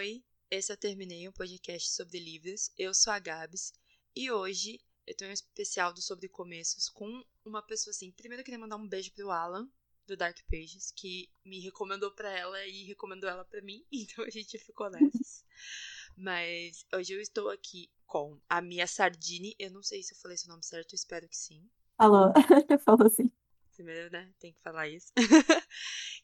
Oi, esse eu terminei um podcast sobre livros. Eu sou a Gabs e hoje eu tenho um especial do Sobre Começos com uma pessoa assim. Primeiro eu queria mandar um beijo pro Alan do Dark Pages, que me recomendou para ela e recomendou ela para mim, então a gente ficou nessas. Mas hoje eu estou aqui com a Mia Sardini. Eu não sei se eu falei seu nome certo, espero que sim. Alô, falou sim. Primeiro, né? Tem que falar isso.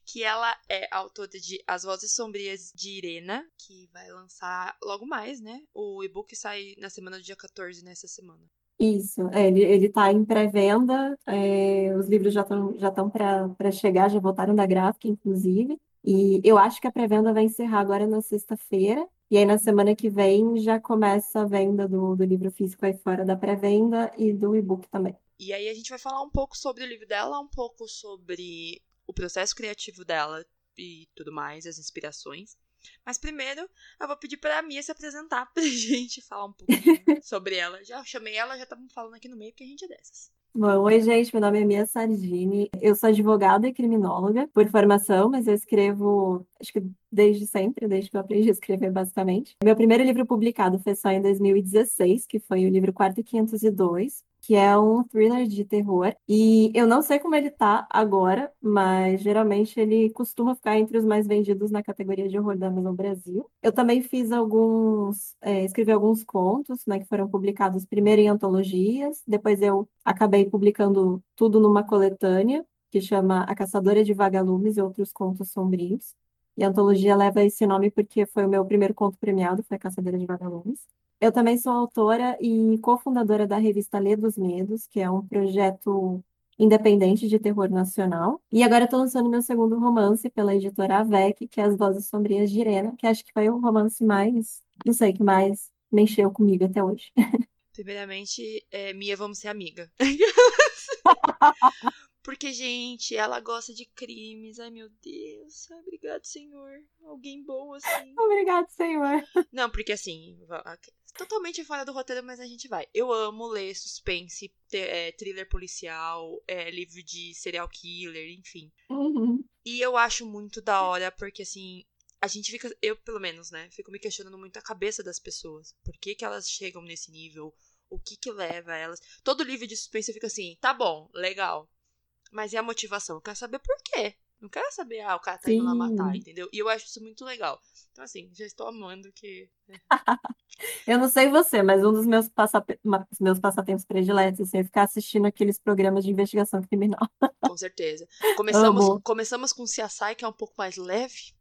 Que ela é autora de As Vozes Sombrias de Irena, que vai lançar logo mais, né? O e-book sai na semana do dia 14, nessa semana. Isso, é, ele, ele tá em pré-venda, é, os livros já estão já estão para chegar, já voltaram da gráfica, inclusive. E eu acho que a pré-venda vai encerrar agora na sexta-feira. E aí na semana que vem já começa a venda do, do livro físico aí fora da pré-venda e do e-book também. E aí a gente vai falar um pouco sobre o livro dela, um pouco sobre o processo criativo dela e tudo mais, as inspirações. Mas primeiro, eu vou pedir pra Mia se apresentar pra gente falar um pouquinho sobre ela. Já chamei ela, já estamos falando aqui no meio, porque a gente é dessas. Bom, oi, gente. Meu nome é Mia Sardini. Eu sou advogada e criminóloga por formação, mas eu escrevo, acho que desde sempre, desde que eu aprendi a escrever, basicamente. Meu primeiro livro publicado foi só em 2016, que foi o livro Quarto 502 que é um thriller de terror. E eu não sei como ele tá agora, mas geralmente ele costuma ficar entre os mais vendidos na categoria de horror da Amazon Brasil. Eu também fiz alguns, é, escrevi alguns contos, né, que foram publicados primeiro em antologias, depois eu acabei publicando tudo numa coletânea que chama A Caçadora de Vagalumes e Outros Contos Sombrios. E a antologia leva esse nome porque foi o meu primeiro conto premiado, foi A Caçadora de Vagalumes. Eu também sou autora e cofundadora da revista Lê dos Medos, que é um projeto independente de terror nacional. E agora estou lançando meu segundo romance pela editora Avec, que é As Vozes Sombrias de Irena, que acho que foi o romance mais, não sei, que mais mexeu comigo até hoje. Primeiramente, é, Mia, vamos ser amiga. Porque, gente, ela gosta de crimes. Ai, meu Deus. Ai, obrigado, Senhor. Alguém bom assim. Obrigado, Senhor. Não, porque assim, totalmente fora do roteiro, mas a gente vai. Eu amo ler suspense, é, thriller policial, é, livro de serial killer, enfim. Uhum. E eu acho muito da hora, porque assim, a gente fica, eu pelo menos, né, fico me questionando muito a cabeça das pessoas. Por que, que elas chegam nesse nível? O que que leva elas? Todo livro de suspense fica assim, tá bom, legal. Mas e a motivação? Eu quero saber por quê. Não quero saber, ah, o cara tá indo lá matar, entendeu? E eu acho isso muito legal. Então, assim, já estou amando que. Né? eu não sei você, mas um dos meus, passap... meus passatempos prediletos assim, é ficar assistindo aqueles programas de investigação criminal. Com certeza. Começamos, começamos com o CSI, que é um pouco mais leve.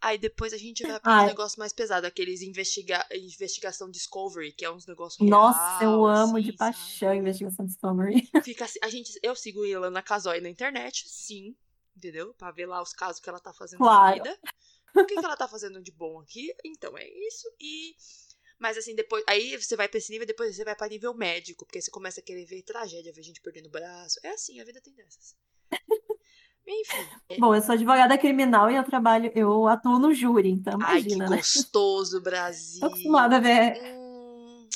Aí depois a gente vai para um negócio mais pesado, aqueles investiga investigação Discovery, que é uns negócios Nossa, eu amo assim, de paixão investigação Discovery. Fica assim, a gente, eu sigo ela na Casói na internet, sim, entendeu? Pra ver lá os casos que ela tá fazendo claro. na vida. O que, que ela tá fazendo de bom aqui? Então é isso. E. Mas assim, depois. Aí você vai pra esse nível, depois você vai pra nível médico, porque você começa a querer ver tragédia, ver gente perdendo o braço. É assim, a vida tem dessas. Enfim. É bom, eu sou advogada criminal e eu trabalho, eu atuo no júri, então imagina, Ai, que né? gostoso, Brasil. Tô acostumada a ver. Hum...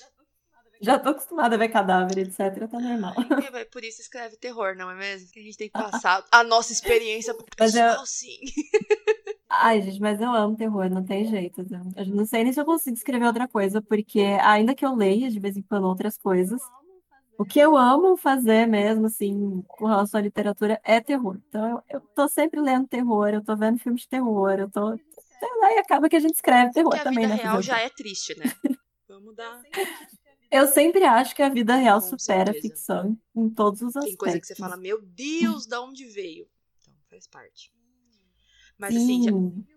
Já tô acostumada a ver cadáver, etc. Tá normal. Ai, por isso escreve terror, não é mesmo? Que a gente tem que passar a nossa experiência pro pessoal, eu... sim. Ai, gente, mas eu amo terror, não tem jeito. Eu não sei nem se eu consigo escrever outra coisa, porque ainda que eu leia de vez em quando outras coisas, o que eu amo fazer mesmo, assim, com relação à literatura, é terror. Então, eu, eu tô sempre lendo terror, eu tô vendo filmes de terror, eu tô. E acaba que a gente escreve terror Porque também, a vida né? real já é triste, né? Vamos dar. Eu sempre acho que a vida real com supera certeza. a ficção em todos os aspectos. Tem coisa que você fala, meu Deus, da onde veio? Então, faz parte. Mas assim, Sim. assim, já...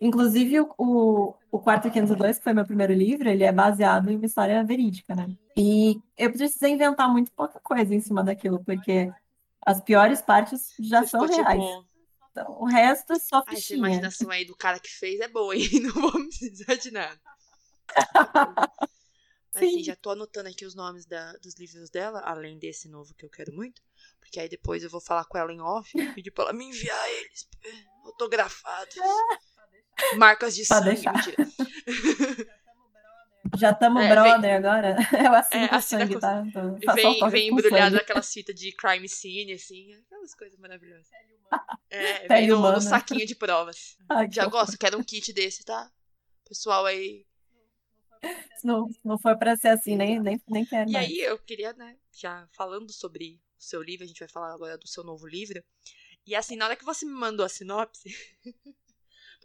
Inclusive, o, o Quarto 502, que foi meu primeiro livro, ele é baseado em uma história verídica, né? E eu precisei inventar muito pouca coisa em cima daquilo, porque as piores partes já são reais. Tipo... Então, o resto é só fichinha. Essa imaginação aí do cara que fez é boa, hein? Não vou precisar de nada. Mas assim, já tô anotando aqui os nomes da, dos livros dela, além desse novo que eu quero muito. Porque aí depois eu vou falar com ela em off e pedir pra ela me enviar eles autografados. Marcas de sangue, deixar. mentira. Já estamos é, brother vem, agora? Eu assino é, com sangue, tá? vem, vem embrulhado naquelas fitas de crime scene, assim. Aquelas coisas maravilhosas. É, vem no, no, saquinho de provas. Ai, Já gosto, quero um kit desse, tá? Pessoal aí. Não, não foi para ser assim, nem, nem, nem quero. E mais. aí eu queria, né, já falando sobre o seu livro, a gente vai falar agora do seu novo livro. E assim, na hora que você me mandou a sinopse.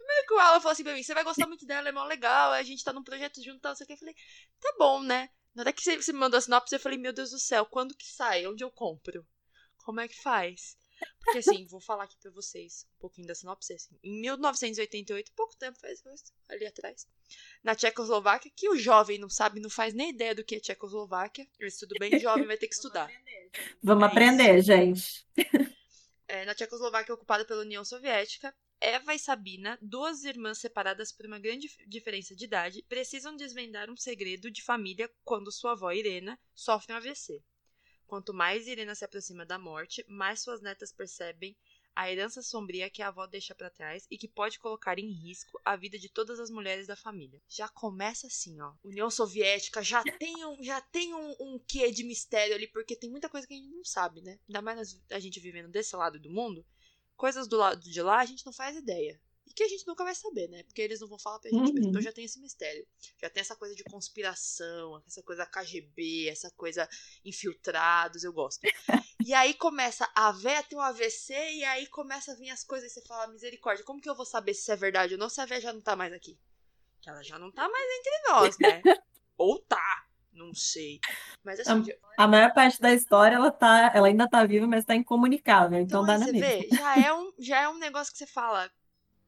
Primeiro que o Alan falou assim pra mim: você vai gostar muito dela, é mó legal, a gente tá num projeto junto e tal, não sei o que. Eu falei: tá bom, né? Na hora que você me mandou a sinopse, eu falei: meu Deus do céu, quando que sai? Onde eu compro? Como é que faz? Porque assim, vou falar aqui pra vocês um pouquinho da sinopse. Assim. Em 1988, pouco tempo faz ali atrás, na Tchecoslováquia, que o jovem não sabe, não faz nem ideia do que é Tchecoslováquia. Mas tudo bem, jovem vai ter que estudar. Vamos É aprender, gente. É, na Tchecoslováquia ocupada pela União Soviética, Eva e Sabina, duas irmãs separadas por uma grande diferença de idade, precisam desvendar um segredo de família quando sua avó Irena sofre um AVC. Quanto mais Irena se aproxima da morte, mais suas netas percebem a herança sombria que a avó deixa para trás e que pode colocar em risco a vida de todas as mulheres da família. Já começa assim, ó. União Soviética já tem um, já tem um, um quê de mistério ali, porque tem muita coisa que a gente não sabe, né? Ainda mais a gente vivendo desse lado do mundo. Coisas do lado de lá a gente não faz ideia. E que a gente nunca vai saber, né? Porque eles não vão falar pra gente Uhum. mesmo. Então já tem esse mistério. Já tem essa coisa de conspiração, essa coisa KGB, essa coisa infiltrados, eu gosto. E aí começa a véia tem um AVC e aí começa a vir as coisas e você fala, misericórdia, como que eu vou saber se isso é verdade ou não se a véia já não tá mais aqui? Que ela já não tá mais entre nós, né? ou tá, não sei. Mas assim, de- A maior parte da história, ela, tá, ela ainda tá viva, mas tá incomunicável. Então, então dá na você mesma. vê, já é, um, já é um negócio que você fala,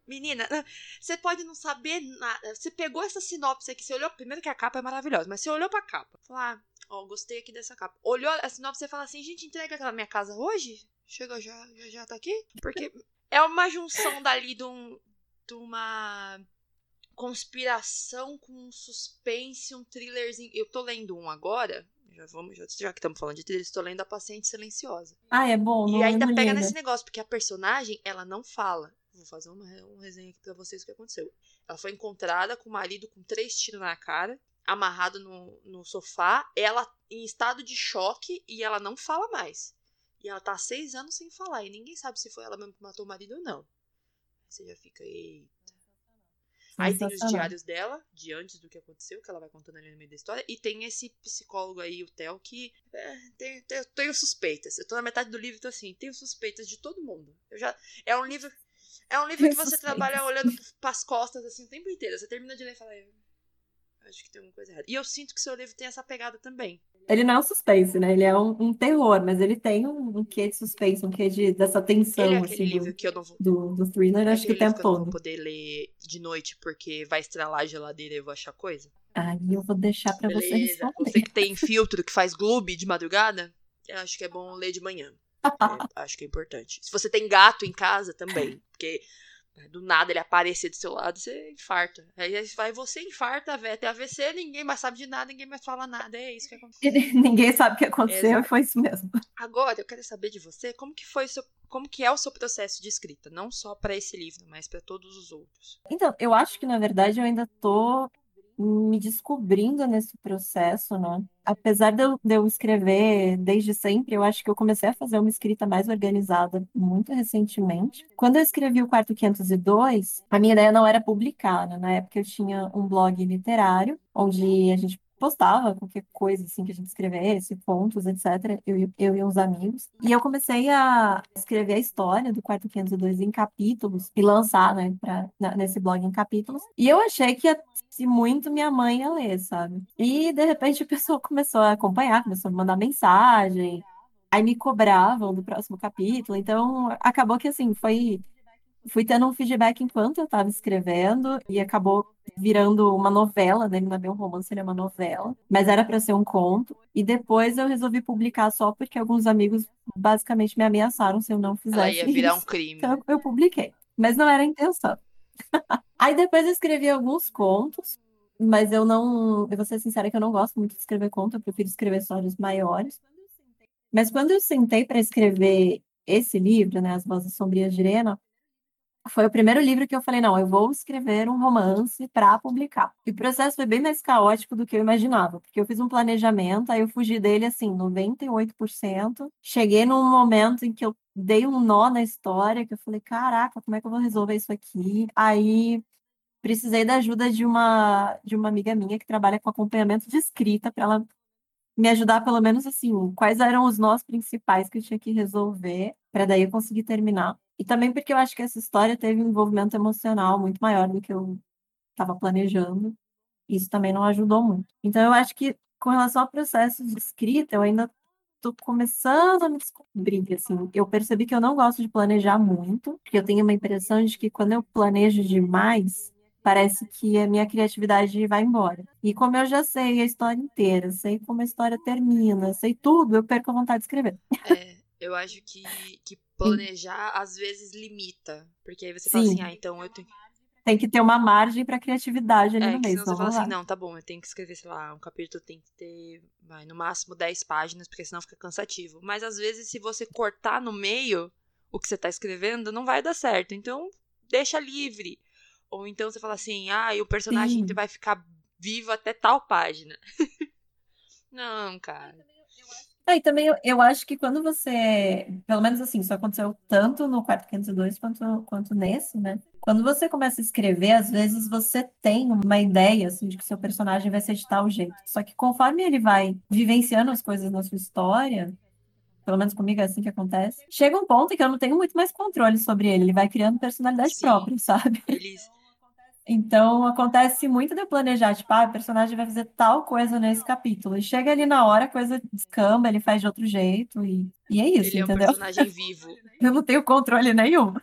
menina, você pode não saber nada. Você pegou essa sinopse aqui, você olhou, primeiro que a capa é maravilhosa, mas você olhou pra capa, falou, ah, ó, gostei aqui dessa capa. Olhou a sinopse e fala assim, gente, entrega aquela minha casa hoje? Chega já, já, já tá aqui? Porque é uma junção dali de, um, de uma conspiração com um suspense, um thrillerzinho. Eu tô lendo um agora, já vamos, já, que estamos falando de thriller, estou lendo A Paciente Silenciosa. Ah, é bom. E ainda pega ainda. nesse negócio, porque a personagem, ela não fala. Vou fazer uma, uma resenha aqui pra vocês o que aconteceu. Ela foi encontrada com o marido com três tiros na cara, amarrado no, no sofá, ela em estado de choque e ela não fala mais. E ela tá há seis anos sem falar, e ninguém sabe se foi ela mesmo que matou o marido ou não. Você já fica, ei. Aí tem os diários dela, de antes do que aconteceu, que ela vai contando ali no meio da história. E tem esse psicólogo aí, o Theo, que é, tem, tem- eu tenho suspeitas. Eu tô na metade do livro e tô assim, tenho suspeitas de todo mundo. Eu já, é um livro. É um livro que você trabalha olhando pras costas assim o tempo inteiro. Você termina de ler e fala, "Eu acho que tem alguma coisa errada. E eu sinto que seu livro tem essa pegada também. Ele não é um suspense, né? Ele é um, um terror, mas ele tem um, um quê de suspense, um quê de, dessa tensão, Ele é assim, do, livro que eu não vou. do, do thriller, é acho que o tempo que eu não vou todo. poder ler de noite porque vai estralar a geladeira e eu vou achar coisa. Aí eu vou deixar pra você Beleza. responder. Você que tem filtro que faz gloob de madrugada, eu acho que é bom ler de manhã. É, acho que é importante. Se você tem gato em casa também, porque do nada ele aparecer do seu lado, você infarta. Aí vai você infarta, velho, tem AVC, ninguém mais sabe de nada, ninguém mais fala nada. É isso que acontece. Ninguém sabe o que aconteceu Exato. e foi isso mesmo. Agora, eu quero saber de você, como que foi o seu, como que é o seu processo de escrita, não só para esse livro, mas para todos os outros. Então, eu acho que, na verdade, eu ainda tô me descobrindo nesse processo, né? Apesar de eu, de eu escrever desde sempre, eu acho que eu comecei a fazer uma escrita mais organizada muito recentemente. Quando eu escrevi o Quarto 502, a minha ideia não era publicar, né? Na época eu tinha um blog literário, onde a gente postava qualquer coisa assim que a gente escrevesse, contos, etc. Eu, e- eu e uns amigos. E eu comecei a escrever a história do Quarto 502 em capítulos e lançar, né, pra, nesse blog em capítulos. E eu achei que se muito minha mãe ia ler, sabe? E de repente a pessoa começou a acompanhar, começou a mandar mensagem, aí me cobravam do próximo capítulo. Então acabou que assim, foi fui tendo um feedback enquanto eu estava escrevendo e acabou virando uma novela, né? Não é um romance, ele é uma novela, mas era para ser um conto. E depois eu resolvi publicar só porque alguns amigos basicamente me ameaçaram se eu não Ela fizesse ia virar um isso. crime. Então eu- eu publiquei, mas não era a intenção. Aí depois eu escrevi alguns contos, mas eu não, eu vou ser sincera que eu não gosto muito de escrever conto, eu prefiro escrever histórias maiores. Mas quando eu sentei para escrever esse livro, né, As Vozes Sombrias de Irena, foi o primeiro livro que eu falei, não, eu vou escrever um romance para publicar. E o processo foi bem mais caótico do que eu imaginava, porque eu fiz um planejamento, aí eu fugi dele assim, 98%. Cheguei num momento em que eu dei um nó na história, que eu falei, caraca, como é que eu vou resolver isso aqui? Aí precisei da ajuda de uma, de uma amiga minha que trabalha com acompanhamento de escrita para ela me ajudar pelo menos assim, quais eram os nós principais que eu tinha que resolver para daí eu conseguir terminar. E também porque eu acho que essa história teve um envolvimento emocional muito maior do que eu estava planejando. Isso também não ajudou muito. Então eu acho que com relação ao processo de escrita, eu ainda tô começando a me descobrir, assim. Eu percebi que eu não gosto de planejar muito, porque eu tenho uma impressão de que quando eu planejo demais, parece que a minha criatividade vai embora. E como eu já sei a história inteira, sei como a história termina, sei tudo, eu perco a vontade de escrever. É, eu acho que, que planejar às vezes limita. Porque aí você Sim. fala assim, ah, então eu tenho. Tem que ter uma margem para criatividade ali é, no meio. Senão você fala assim, não, tá bom, eu tenho que escrever, sei lá, um capítulo tem que ter, vai, no máximo 10 páginas, porque senão fica cansativo. Mas às vezes, se você cortar no meio o que você tá escrevendo, não vai dar certo. Então, deixa livre. Ou então você fala assim, ah, e o personagem Sim. vai ficar vivo até tal página. não, cara. Ah, e também eu, eu acho que quando você, pelo menos assim, isso aconteceu tanto no quarto 502 quanto, quanto nesse, né? Quando você começa a escrever, às vezes você tem uma ideia, assim, de que seu personagem vai ser de tal jeito. Só que conforme ele vai vivenciando as coisas na sua história, pelo menos comigo é assim que acontece, chega um ponto em que eu não tenho muito mais controle sobre ele. Ele vai criando personalidade Sim. própria, sabe? Eles então, acontece muito de eu planejar, tipo, ah, o personagem vai fazer tal coisa nesse capítulo. E chega ali na hora, a coisa descamba, ele faz de outro jeito. E, e é isso, ele entendeu? é um personagem vivo. eu não tenho controle nenhum.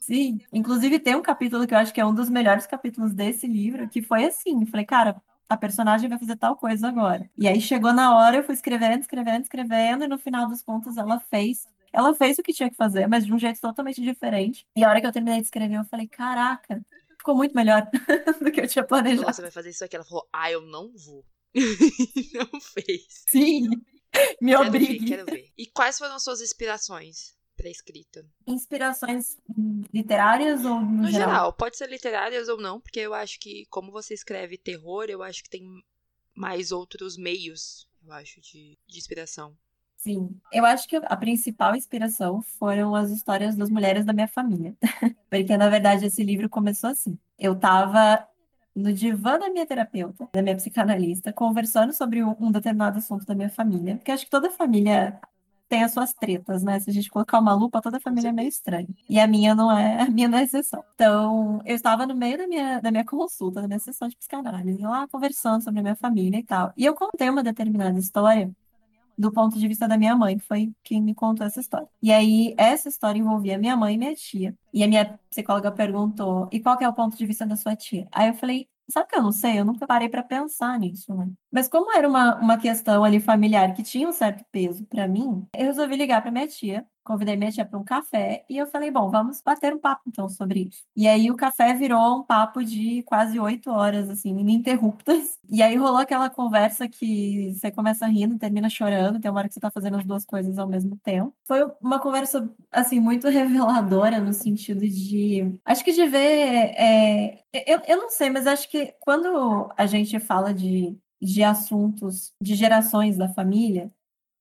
Sim. Inclusive, tem um capítulo que eu acho que é um dos melhores capítulos desse livro, que foi assim. Eu falei, cara, a personagem vai fazer tal coisa agora. E aí chegou na hora, eu fui escrevendo, escrevendo, escrevendo, e no final dos contos ela fez. Ela fez o que tinha que fazer, mas de um jeito totalmente diferente. E a hora que eu terminei de escrever, eu falei, caraca, ficou muito melhor do que eu tinha planejado. Você vai fazer isso aqui? Ela falou, ah, eu não vou. não fez. Sim, me quero obrigue. Ver, quero ver. E quais foram suas inspirações para escrita? Inspirações literárias ou no, no geral? geral? Pode ser literárias ou não, porque eu acho que, como você escreve terror, eu acho que tem mais outros meios, eu acho, de, de inspiração. Sim, eu acho que a principal inspiração foram as histórias das mulheres da minha família. Porque, na verdade, esse livro começou assim. Eu estava no divã da minha terapeuta, da minha psicanalista, conversando sobre um determinado assunto da minha família. Porque acho que toda família tem as suas tretas, né? Se a gente colocar uma lupa, toda família é meio estranha. E a minha não é, a minha não é exceção. Então, eu estava no meio da minha, da minha consulta, da minha sessão de psicanálise, lá conversando sobre a minha família e tal. E eu contei uma determinada história do ponto de vista da minha mãe, que foi quem me contou essa história. E aí, essa história envolvia minha mãe e minha tia. E a minha psicóloga perguntou: e qual é o ponto de vista da sua tia? Aí eu falei: sabe que eu não sei? Eu nunca parei para pensar nisso, né? Mas como era uma, uma questão ali familiar que tinha um certo peso para mim, eu resolvi ligar para minha tia convidei minha tia para um café e eu falei, bom, vamos bater um papo então sobre isso. E aí o café virou um papo de quase oito horas, assim, ininterruptas. E aí rolou aquela conversa que você começa rindo, termina chorando, tem uma hora que você tá fazendo as duas coisas ao mesmo tempo. Foi uma conversa, assim, muito reveladora no sentido de. Acho que de ver. É... Eu, eu não sei, mas acho que quando a gente fala de, de assuntos de gerações da família,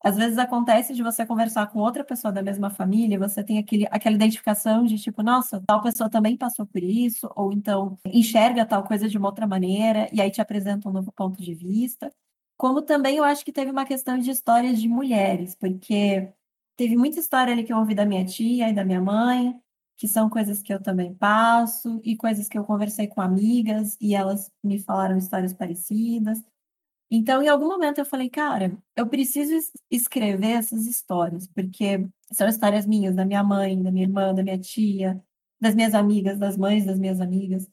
às vezes acontece de você conversar com outra pessoa da mesma família, você tem aquele, aquela identificação de tipo, nossa, tal pessoa também passou por isso, ou então enxerga tal coisa de uma outra maneira, e aí te apresenta um novo ponto de vista. Como também eu acho que teve uma questão de histórias de mulheres, porque teve muita história ali que eu ouvi da minha tia e da minha mãe, que são coisas que eu também passo, e coisas que eu conversei com amigas e elas me falaram histórias parecidas. Então, em algum momento eu falei, cara, eu preciso escrever essas histórias, porque são histórias minhas, da minha mãe, da minha irmã, da minha tia, das minhas amigas, das mães das minhas amigas.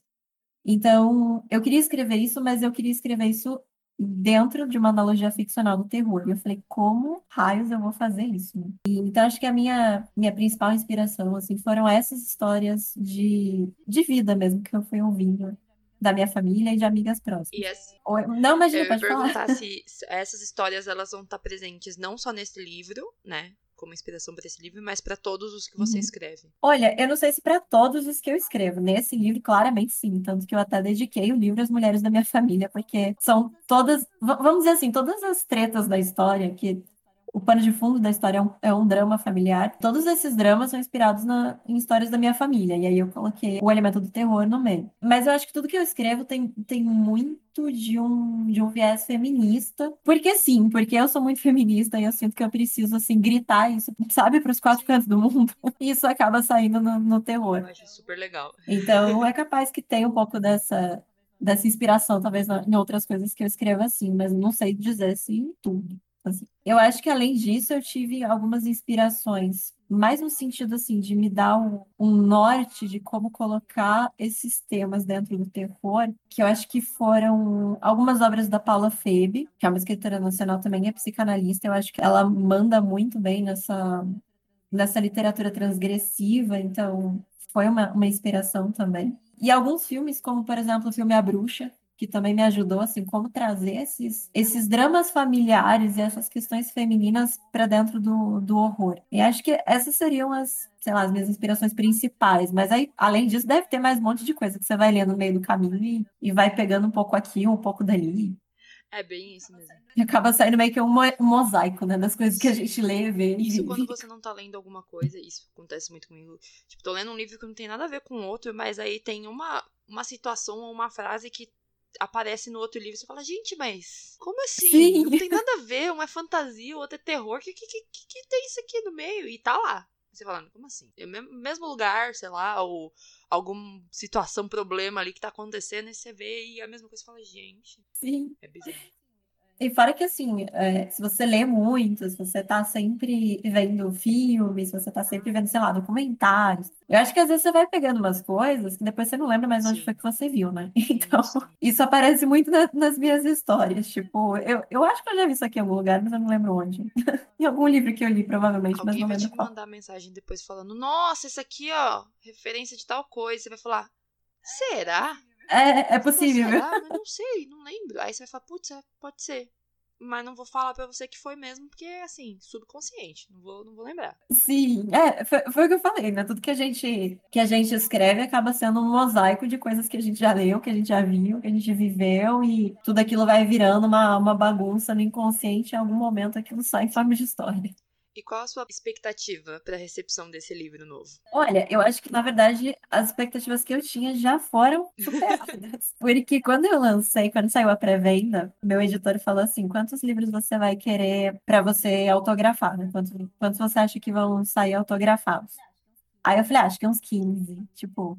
Então, eu queria escrever isso, mas eu queria escrever isso dentro de uma analogia ficcional do terror. E eu falei, como raios eu vou fazer isso? E, então, acho que a minha, minha principal inspiração, assim, foram essas histórias de, de vida mesmo que eu fui ouvindo da minha família e de amigas próximas. Yes. Não, imagina, eu pode ia perguntar falar. se essas histórias elas vão estar presentes não só nesse livro, né? Como inspiração para esse livro, mas para todos os que você uhum. escreve. Olha, eu não sei se para todos os que eu escrevo. Nesse livro, claramente sim. Tanto que eu até dediquei o livro às mulheres da minha família, porque são todas, vamos dizer assim, todas as tretas da história que o pano de fundo da história é um, é um drama familiar. Todos esses dramas são inspirados na, em histórias da minha família. E aí eu coloquei o elemento do terror no meio. Mas eu acho que tudo que eu escrevo tem, tem muito de um, de um viés feminista. Porque sim, porque eu sou muito feminista e eu sinto que eu preciso, assim, gritar isso, sabe, para os quatro cantos do mundo. E isso acaba saindo no, no terror. Eu acho super legal. Então é capaz que tenha um pouco dessa, dessa inspiração, talvez, em outras coisas que eu escrevo assim, mas não sei dizer se em tudo. Assim. Eu acho que além disso eu tive algumas inspirações, mais no sentido assim de me dar um, um, norte de como colocar esses temas dentro do terror, que eu acho que foram algumas obras da Paula Febe, que é uma escritora nacional também, é psicanalista, eu acho que ela manda muito bem nessa nessa literatura transgressiva, então foi uma, uma inspiração também. E alguns filmes, como por exemplo o filme A Bruxa, que também me ajudou, assim, como trazer esses, esses dramas familiares e essas questões femininas para dentro do, do horror. E acho que essas seriam as, sei lá, as minhas inspirações principais. Mas aí, além disso, deve ter mais um monte de coisa que você vai lendo no meio do caminho e, e vai pegando um pouco aqui, um pouco dali. É bem isso mesmo. E acaba saindo meio que um, mo um mosaico, né? Das coisas que a gente lê, vê. Isso quando você não tá lendo alguma coisa, isso acontece muito comigo. Tipo, tô lendo um livro que não tem nada a ver com o outro, mas aí tem uma, uma situação ou uma frase que aparece no outro livro você fala, gente, mas como assim? Sim. Não tem nada a ver, um é fantasia, o outro é terror, que, que, que, que tem isso aqui no meio? E tá lá. Você falando, como assim? É o mesmo lugar, sei lá, ou alguma situação, problema ali que tá acontecendo, e você vê e a mesma coisa você fala, gente. Sim. É bizarro. E fora que, assim, é, se você lê muito, se você tá sempre vendo filmes, se você tá sempre vendo, sei lá, documentários, eu acho que às vezes você vai pegando umas coisas que depois você não lembra mais onde foi que você viu, né? Então, isso aparece muito na, nas minhas histórias. Tipo, eu, eu acho que eu já vi isso aqui em algum lugar, mas eu não lembro onde. em algum livro que eu li, provavelmente, Alguém mas não vai lembro te qual. mandar mensagem depois falando, nossa, isso aqui, ó, referência de tal coisa. Você vai falar, será? É, é possível. Será? Mas não sei, não lembro. Aí você vai falar, putz, é, pode ser mas não vou falar para você que foi mesmo, porque assim, subconsciente, não vou, não vou lembrar. Sim, é, foi, foi, o que eu falei, né? Tudo que a gente que a gente escreve acaba sendo um mosaico de coisas que a gente já leu, que a gente já viu, que a gente viveu, e tudo aquilo vai virando uma, uma bagunça no inconsciente, em algum momento aquilo sai em forma de história. E qual a sua expectativa para a recepção desse livro novo? Olha, eu acho que na verdade as expectativas que eu tinha já foram superadas. Porque quando eu lancei, quando saiu a pré-venda, meu editor falou assim: quantos livros você vai querer para você autografar? Né? Quantos, quantos você acha que vão sair autografados? Aí eu falei, ah, acho que uns 15. Tipo,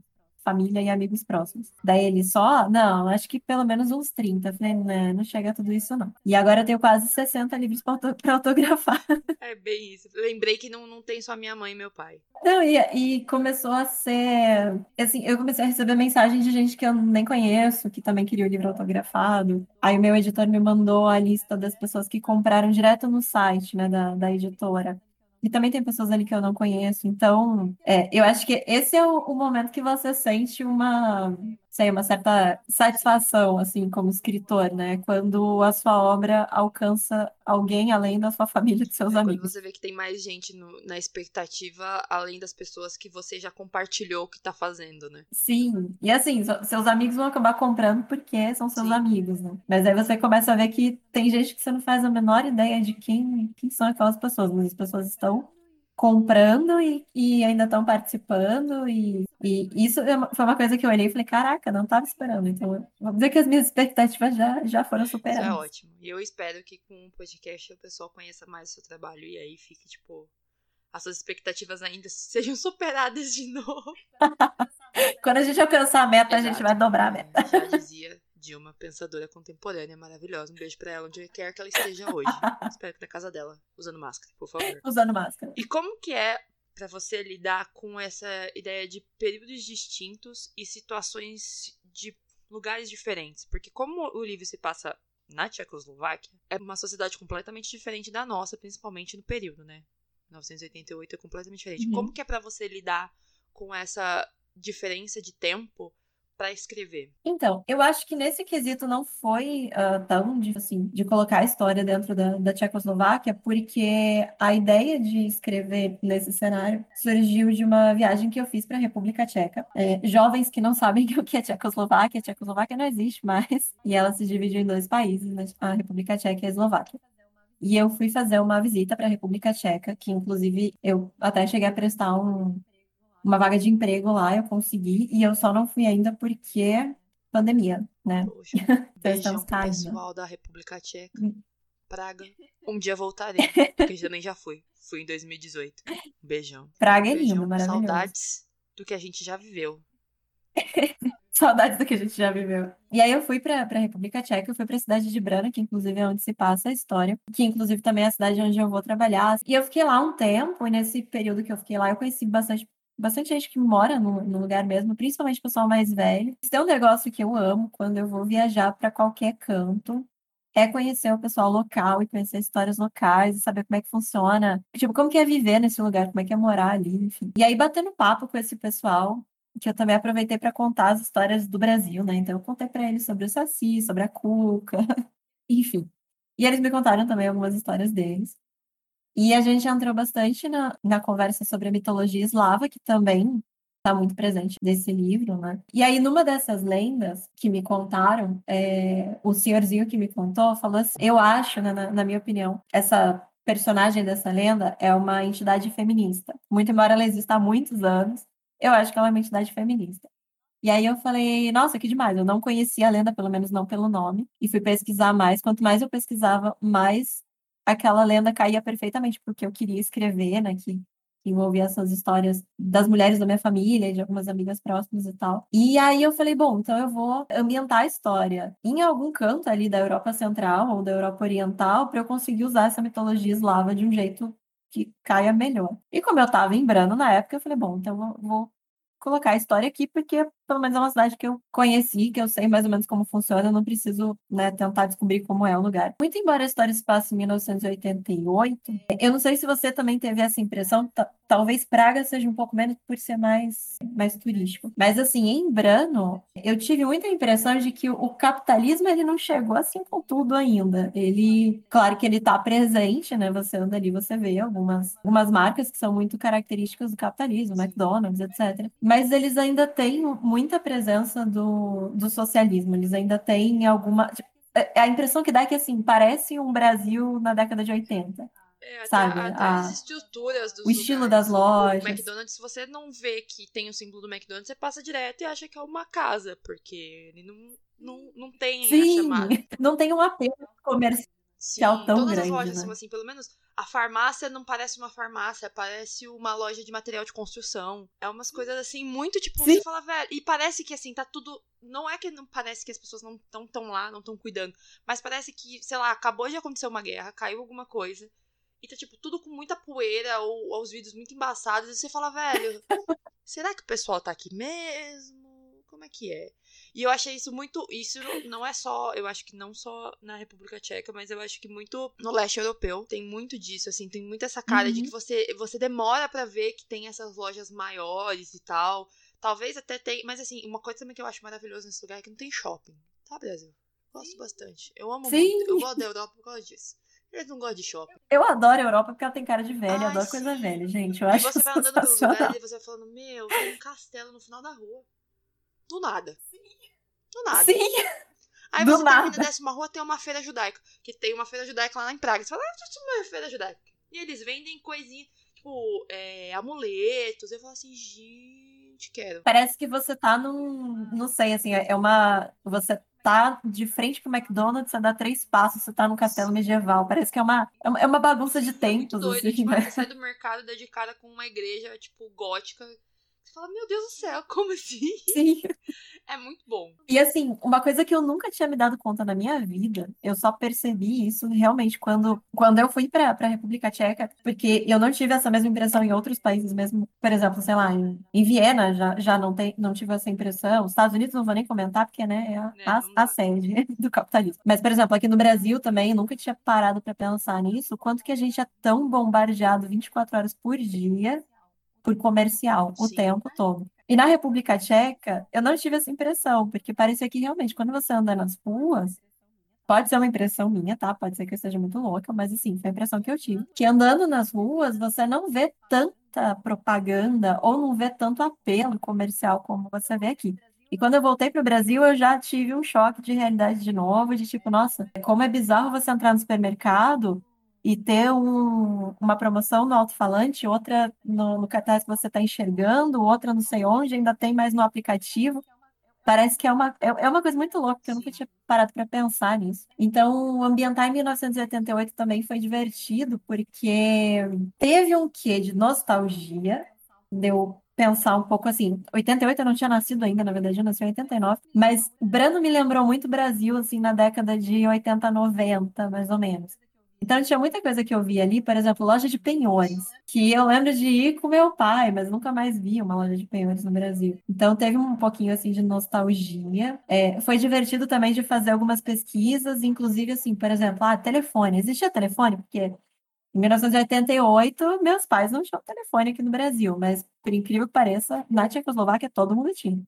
família e amigos próximos. Daí ele só, não, acho que pelo menos uns 30. Falei, né, não chega a tudo isso, não. E agora eu tenho quase 60 livros para autografar. É bem isso. Lembrei que não, não tem só minha mãe e meu pai. Não, e, e começou a ser. Assim, eu comecei a receber mensagem de gente que eu nem conheço, que também queria o livro autografado. Aí o meu editor me mandou a lista das pessoas que compraram direto no site, né, da, da editora. E também tem pessoas ali que eu não conheço. Então, é, eu acho que esse é o, o, momento que você sente uma, sei, uma certa satisfação, assim, como escritor, né? Quando a sua obra alcança alguém além da sua família e dos seus é amigos. Quando você vê que tem mais gente no, na expectativa, além das pessoas que você já compartilhou o que tá fazendo, né? Sim. E assim, seus amigos vão acabar comprando porque são seus Sim. amigos, né? Mas aí você começa a ver que tem gente que você não faz a menor ideia de quem, quem são aquelas pessoas, mas as pessoas estão comprando e, e ainda estão participando. E, e isso é foi uma coisa que eu olhei e falei, caraca, não estava esperando. Então, vamos dizer que as minhas expectativas já, já foram superadas. Isso é ótimo. E eu espero que com o podcast o pessoal conheça mais o seu trabalho e aí fique, tipo, as suas expectativas ainda sejam superadas de novo. Quando a gente alcançar a meta, Exato. a gente vai dobrar a meta. Já dizia de uma pensadora contemporânea maravilhosa. Um beijo pra ela, onde quer que ela esteja hoje. Espero que na casa dela, usando máscara, por favor. Usando máscara. E como que é para você lidar com essa ideia de períodos distintos e situações de lugares diferentes? Porque como o livro se passa na Tchecoslováquia, é uma sociedade completamente diferente da nossa, principalmente no período, né? 1988 é completamente diferente. Uhum. Como que é para você lidar com essa diferença de tempo para escrever? Então, eu acho que nesse quesito não foi uh, tão de, assim, de colocar a história dentro da, da Tchecoslováquia, porque a ideia de escrever nesse cenário surgiu de uma viagem que eu fiz para a República Tcheca. É, jovens que não sabem o que é Tchecoslováquia, a Tchecoslováquia não existe mais, e ela se dividiu em dois países, né? a República Tcheca e a Eslováquia. e eu fui fazer uma visita para a República Tcheca, que inclusive eu até cheguei a prestar um, uma vaga de emprego lá, eu consegui, e eu só não fui ainda porque pandemia, né? Poxa, beijão pro pessoal da República Tcheca. Hum. Praga. Um dia voltarei, porque também já fui. Fui em 2018. beijão. Praga é lindo, maravilhoso. Saudades do que a gente já viveu. Saudades do que a gente já viveu. E aí eu fui para a República Tcheca, eu fui para a cidade de Brana, que inclusive é onde se passa a história, que inclusive também é a cidade onde eu vou trabalhar. E eu fiquei lá um tempo, e nesse período que eu fiquei lá, eu conheci bastante bastante gente que mora no, no, lugar mesmo, principalmente pessoal mais velho. Isso é um negócio que eu amo quando eu vou viajar para qualquer canto. É conhecer o pessoal local e conhecer histórias locais e saber como é que funciona. Tipo, como que é viver nesse lugar, como é que é morar ali, enfim. E aí, batendo papo com esse pessoal, que eu também aproveitei para contar as histórias do Brasil, né? Então, eu contei para eles sobre o Saci, sobre a Cuca, enfim. E eles me contaram também algumas histórias deles. E a gente entrou bastante na, na conversa sobre a mitologia eslava, que também está muito presente nesse livro, né? E aí, numa dessas lendas que me contaram, é, o senhorzinho que me contou falou assim: eu acho, né, na, na minha opinião, essa personagem dessa lenda é uma entidade feminista. Muito embora ela exista há muitos anos, eu acho que ela é uma entidade feminista. E aí eu falei, nossa, que demais, eu não conhecia a lenda, pelo menos não pelo nome, e fui pesquisar mais. Quanto mais eu pesquisava, mais aquela lenda caía perfeitamente porque eu queria escrever, né? Que envolvia essas histórias das mulheres da minha família, de algumas amigas próximas e tal. E aí eu falei, bom, então eu vou ambientar a história em algum canto ali da Europa Central ou da Europa Oriental para eu conseguir usar essa mitologia eslava de um jeito que caia melhor. E como eu estava em Brano na época, eu falei, bom, então eu vou, vou colocar a história aqui, porque pelo menos é uma cidade que eu conheci, que eu sei mais ou menos como funciona, eu não preciso né, tentar descobrir como é o lugar. Muito embora a história se passe em 1988, eu não sei se você também teve essa impressão, talvez Praga seja um pouco menos por ser mais, mais turístico. Mas assim, em Brano, eu tive muita impressão de que o capitalismo ele não chegou assim com tudo ainda. Ele, claro que ele está presente, né? Você anda ali, você vê algumas, algumas marcas que são muito características do capitalismo, McDonald's, etc. Mas eles ainda têm muita presença do, do socialismo, eles ainda têm alguma. Tipo, é, a impressão que dá é que assim, parece um Brasil na década de 80. É, sabe? Até, a, as estruturas O estilo das lojas. O McDonald's, se você não vê que tem o símbolo do McDonald's, você passa direto e acha que é uma casa, porque ele não, não, não tem Sim, a chamada. Não tem um apelo comercial Sim, tão todas grande. as lojas né? são assim, pelo menos a farmácia não parece uma farmácia, parece uma loja de material de construção. É umas coisas assim, muito tipo, Sim. você fala, velho. E parece que assim, tá tudo. Não é que não parece que as pessoas não estão tão lá, não estão cuidando. Mas parece que, sei lá, acabou de acontecer uma guerra, caiu alguma coisa. E tá, tipo, tudo com muita poeira ou, ou os vídeos muito embaçados. E você fala, velho, será que o pessoal tá aqui mesmo? Como é que é? E eu achei isso muito. Isso não é só. Eu acho que não só na República Tcheca, mas eu acho que muito no leste europeu tem muito disso, assim. Tem muito essa cara uhum. de que você, você demora para ver que tem essas lojas maiores e tal. Talvez até tem. Mas assim, uma coisa também que eu acho maravilhosa nesse lugar é que não tem shopping. Tá, Brasil? Gosto Sim. bastante. Eu amo Sim. muito. Eu gosto da Europa por causa disso. Eles não gostam de shopping. Eu adoro a Europa porque ela tem cara de velha, eu adoro sim. coisa velha, gente. Eu e acho você vai andando pelos lugares e você vai falando, meu, tem um castelo no final da rua. Do nada. Sim. Do nada. Sim. Aí Do você nada. termina, desce uma rua, tem uma feira judaica. Que tem uma feira judaica lá em Praga. Você fala, ah, deixa eu uma feira judaica. E eles vendem coisinha, tipo, é, amuletos. Eu falo assim, gente, quero. Parece que você tá num. Não sei, assim, é uma. Você tá de frente pro McDonald's, você dá três passos, você tá num castelo medieval. Parece que é uma, é uma bagunça de tempos. Doido, assim, tipo, né? Você sai do mercado de cara com uma igreja, tipo, gótica você fala, meu Deus do céu, como assim? Sim. É muito bom. E assim, uma coisa que eu nunca tinha me dado conta na minha vida, eu só percebi isso realmente quando, quando eu fui para a República Tcheca, porque eu não tive essa mesma impressão em outros países mesmo. Por exemplo, sei lá, em, em Viena já, já não, tem, não tive essa impressão. Os Estados Unidos não vou nem comentar, porque né, é a, é, a, a sede do capitalismo. Mas, por exemplo, aqui no Brasil também, nunca tinha parado para pensar nisso, quanto que a gente é tão bombardeado 24 horas por dia por comercial o tempo todo. E na República Tcheca, eu não tive essa impressão, porque parecia que realmente, quando você anda nas ruas, pode ser uma impressão minha, tá? Pode ser que eu esteja muito louca, mas assim, foi a impressão que eu tive. Que andando nas ruas, você não vê tanta propaganda ou não vê tanto apelo comercial como você vê aqui. E quando eu voltei para o Brasil, eu já tive um choque de realidade de novo, de tipo, nossa, como é bizarro você entrar no supermercado e ter um, uma promoção no alto-falante, outra no, no cartaz que você está enxergando, outra não sei onde, ainda tem mais no aplicativo. Parece que é uma, é, é uma coisa muito louca, que eu nunca tinha parado para pensar nisso. Então, ambientar em 1988 também foi divertido, porque teve um quê de nostalgia, deu pensar um pouco assim. 88 eu não tinha nascido ainda, na verdade, eu nasci em 89. Mas Brando me lembrou muito Brasil, assim, na década de 80, 90, mais ou menos. Então tinha muita coisa que eu via ali, por exemplo, loja de penhores, que eu lembro de ir com meu pai, mas nunca mais vi uma loja de penhores no Brasil. Então teve um pouquinho assim de nostalgia. É, foi divertido também de fazer algumas pesquisas, inclusive assim, por exemplo, ah, telefone. Existia telefone? Porque em 1988, meus pais não tinham telefone aqui no Brasil, mas por incrível que pareça, na Tchecoslováquia todo mundo tinha.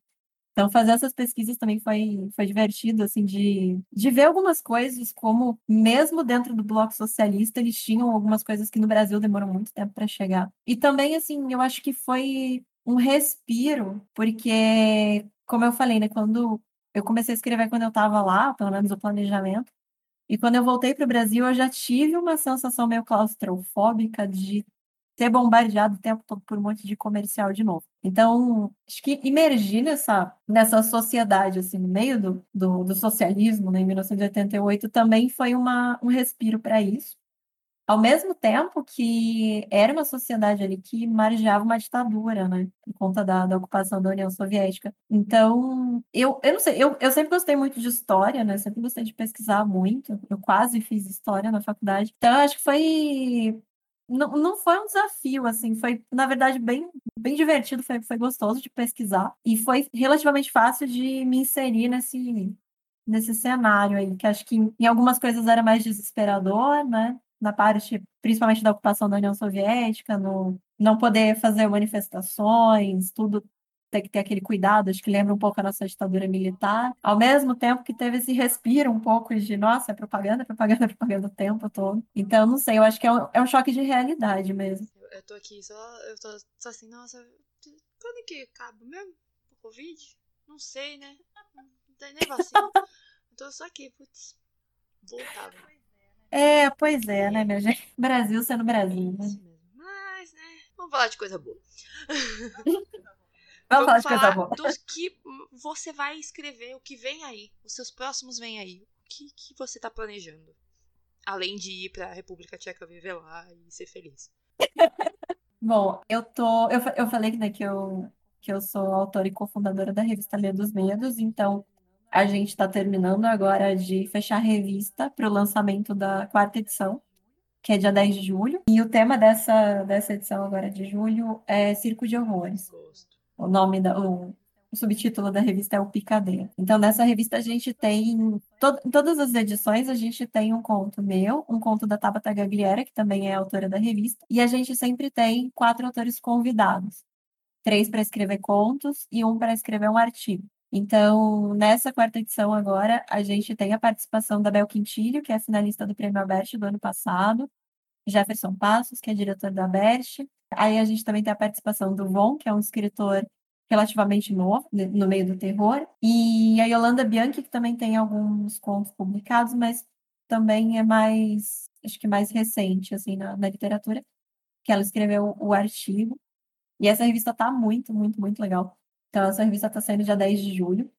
Então, fazer essas pesquisas também foi, foi divertido, assim, de, de ver algumas coisas, como mesmo dentro do bloco socialista, eles tinham algumas coisas que no Brasil demoram muito tempo para chegar. E também, assim, eu acho que foi um respiro, porque, como eu falei, né, quando eu comecei a escrever quando eu estava lá, pelo menos o planejamento, e quando eu voltei para o Brasil, eu já tive uma sensação meio claustrofóbica de ser bombardeado o tempo todo por um monte de comercial de novo. Então, acho que imergir nessa, nessa sociedade, assim, no meio do, do, do socialismo, né, em 1988, também foi uma, um respiro para isso. Ao mesmo tempo que era uma sociedade ali que margeava uma ditadura, né? Por conta da, da ocupação da União Soviética. Então, eu, eu não sei, eu, eu sempre gostei muito de história, né? Sempre gostei de pesquisar muito. Eu quase fiz história na faculdade. Então, acho que foi não, não foi um desafio, assim, foi, na verdade, bem, bem divertido, foi, foi gostoso de pesquisar e foi relativamente fácil de me inserir nesse, nesse cenário aí, que acho que em algumas coisas era mais desesperador, né? Na parte, principalmente da ocupação da União Soviética, no não poder fazer manifestações, tudo ter que ter aquele cuidado, acho que lembra um pouco a nossa ditadura militar, ao mesmo tempo que teve esse respiro um pouco de, nossa, é propaganda, propaganda, propaganda o tempo todo. Então, não sei, eu acho que é um, é um choque de realidade mesmo. Eu, eu tô aqui só, eu tô, tô assim, nossa, quando que acaba mesmo o Covid? Não sei, né? Não tem nem vacina. eu tô só aqui, putz, voltava. É, pois é, né, minha gente? Brasil sendo Brasil, né? Mas, né, vamos falar de coisa boa. Vamos, falar, de coisa dos que você vai escrever, o que vem aí. Os seus próximos vêm aí. O que, que você tá planejando? Além de ir pra República Tcheca viver lá e ser feliz. Bom, eu tô. Eu, eu falei né, que, eu, que eu sou autora e cofundadora da revista Lê dos Medos, então a gente está terminando agora de fechar a revista para o lançamento da quarta edição, que é dia 10 de julho. E o tema dessa, dessa edição agora de julho é Circo de Horrores. Gosto o nome da, o, o subtítulo da revista é o Picadeiro. Então, nessa revista a gente tem, to, em todas as edições, a gente tem um conto meu, um conto da Tabata Gagliera, que também é autora da revista, e a gente sempre tem quatro autores convidados. Três para escrever contos e um para escrever um artigo. Então, nessa quarta edição agora, a gente tem a participação da Bel Quintilho, que é finalista do Prêmio Aberte do ano passado, Jefferson Passos, que é diretor da Aberte, Aí a gente também tem a participação do Von, que é um escritor relativamente novo, né, no meio do terror, e a Yolanda Bianchi, que também tem alguns contos publicados, mas também é mais, acho que mais recente, assim, na, na literatura, que ela escreveu o artigo. E essa revista tá muito, muito, muito legal. Então, essa revista está saindo dia 10 de julho.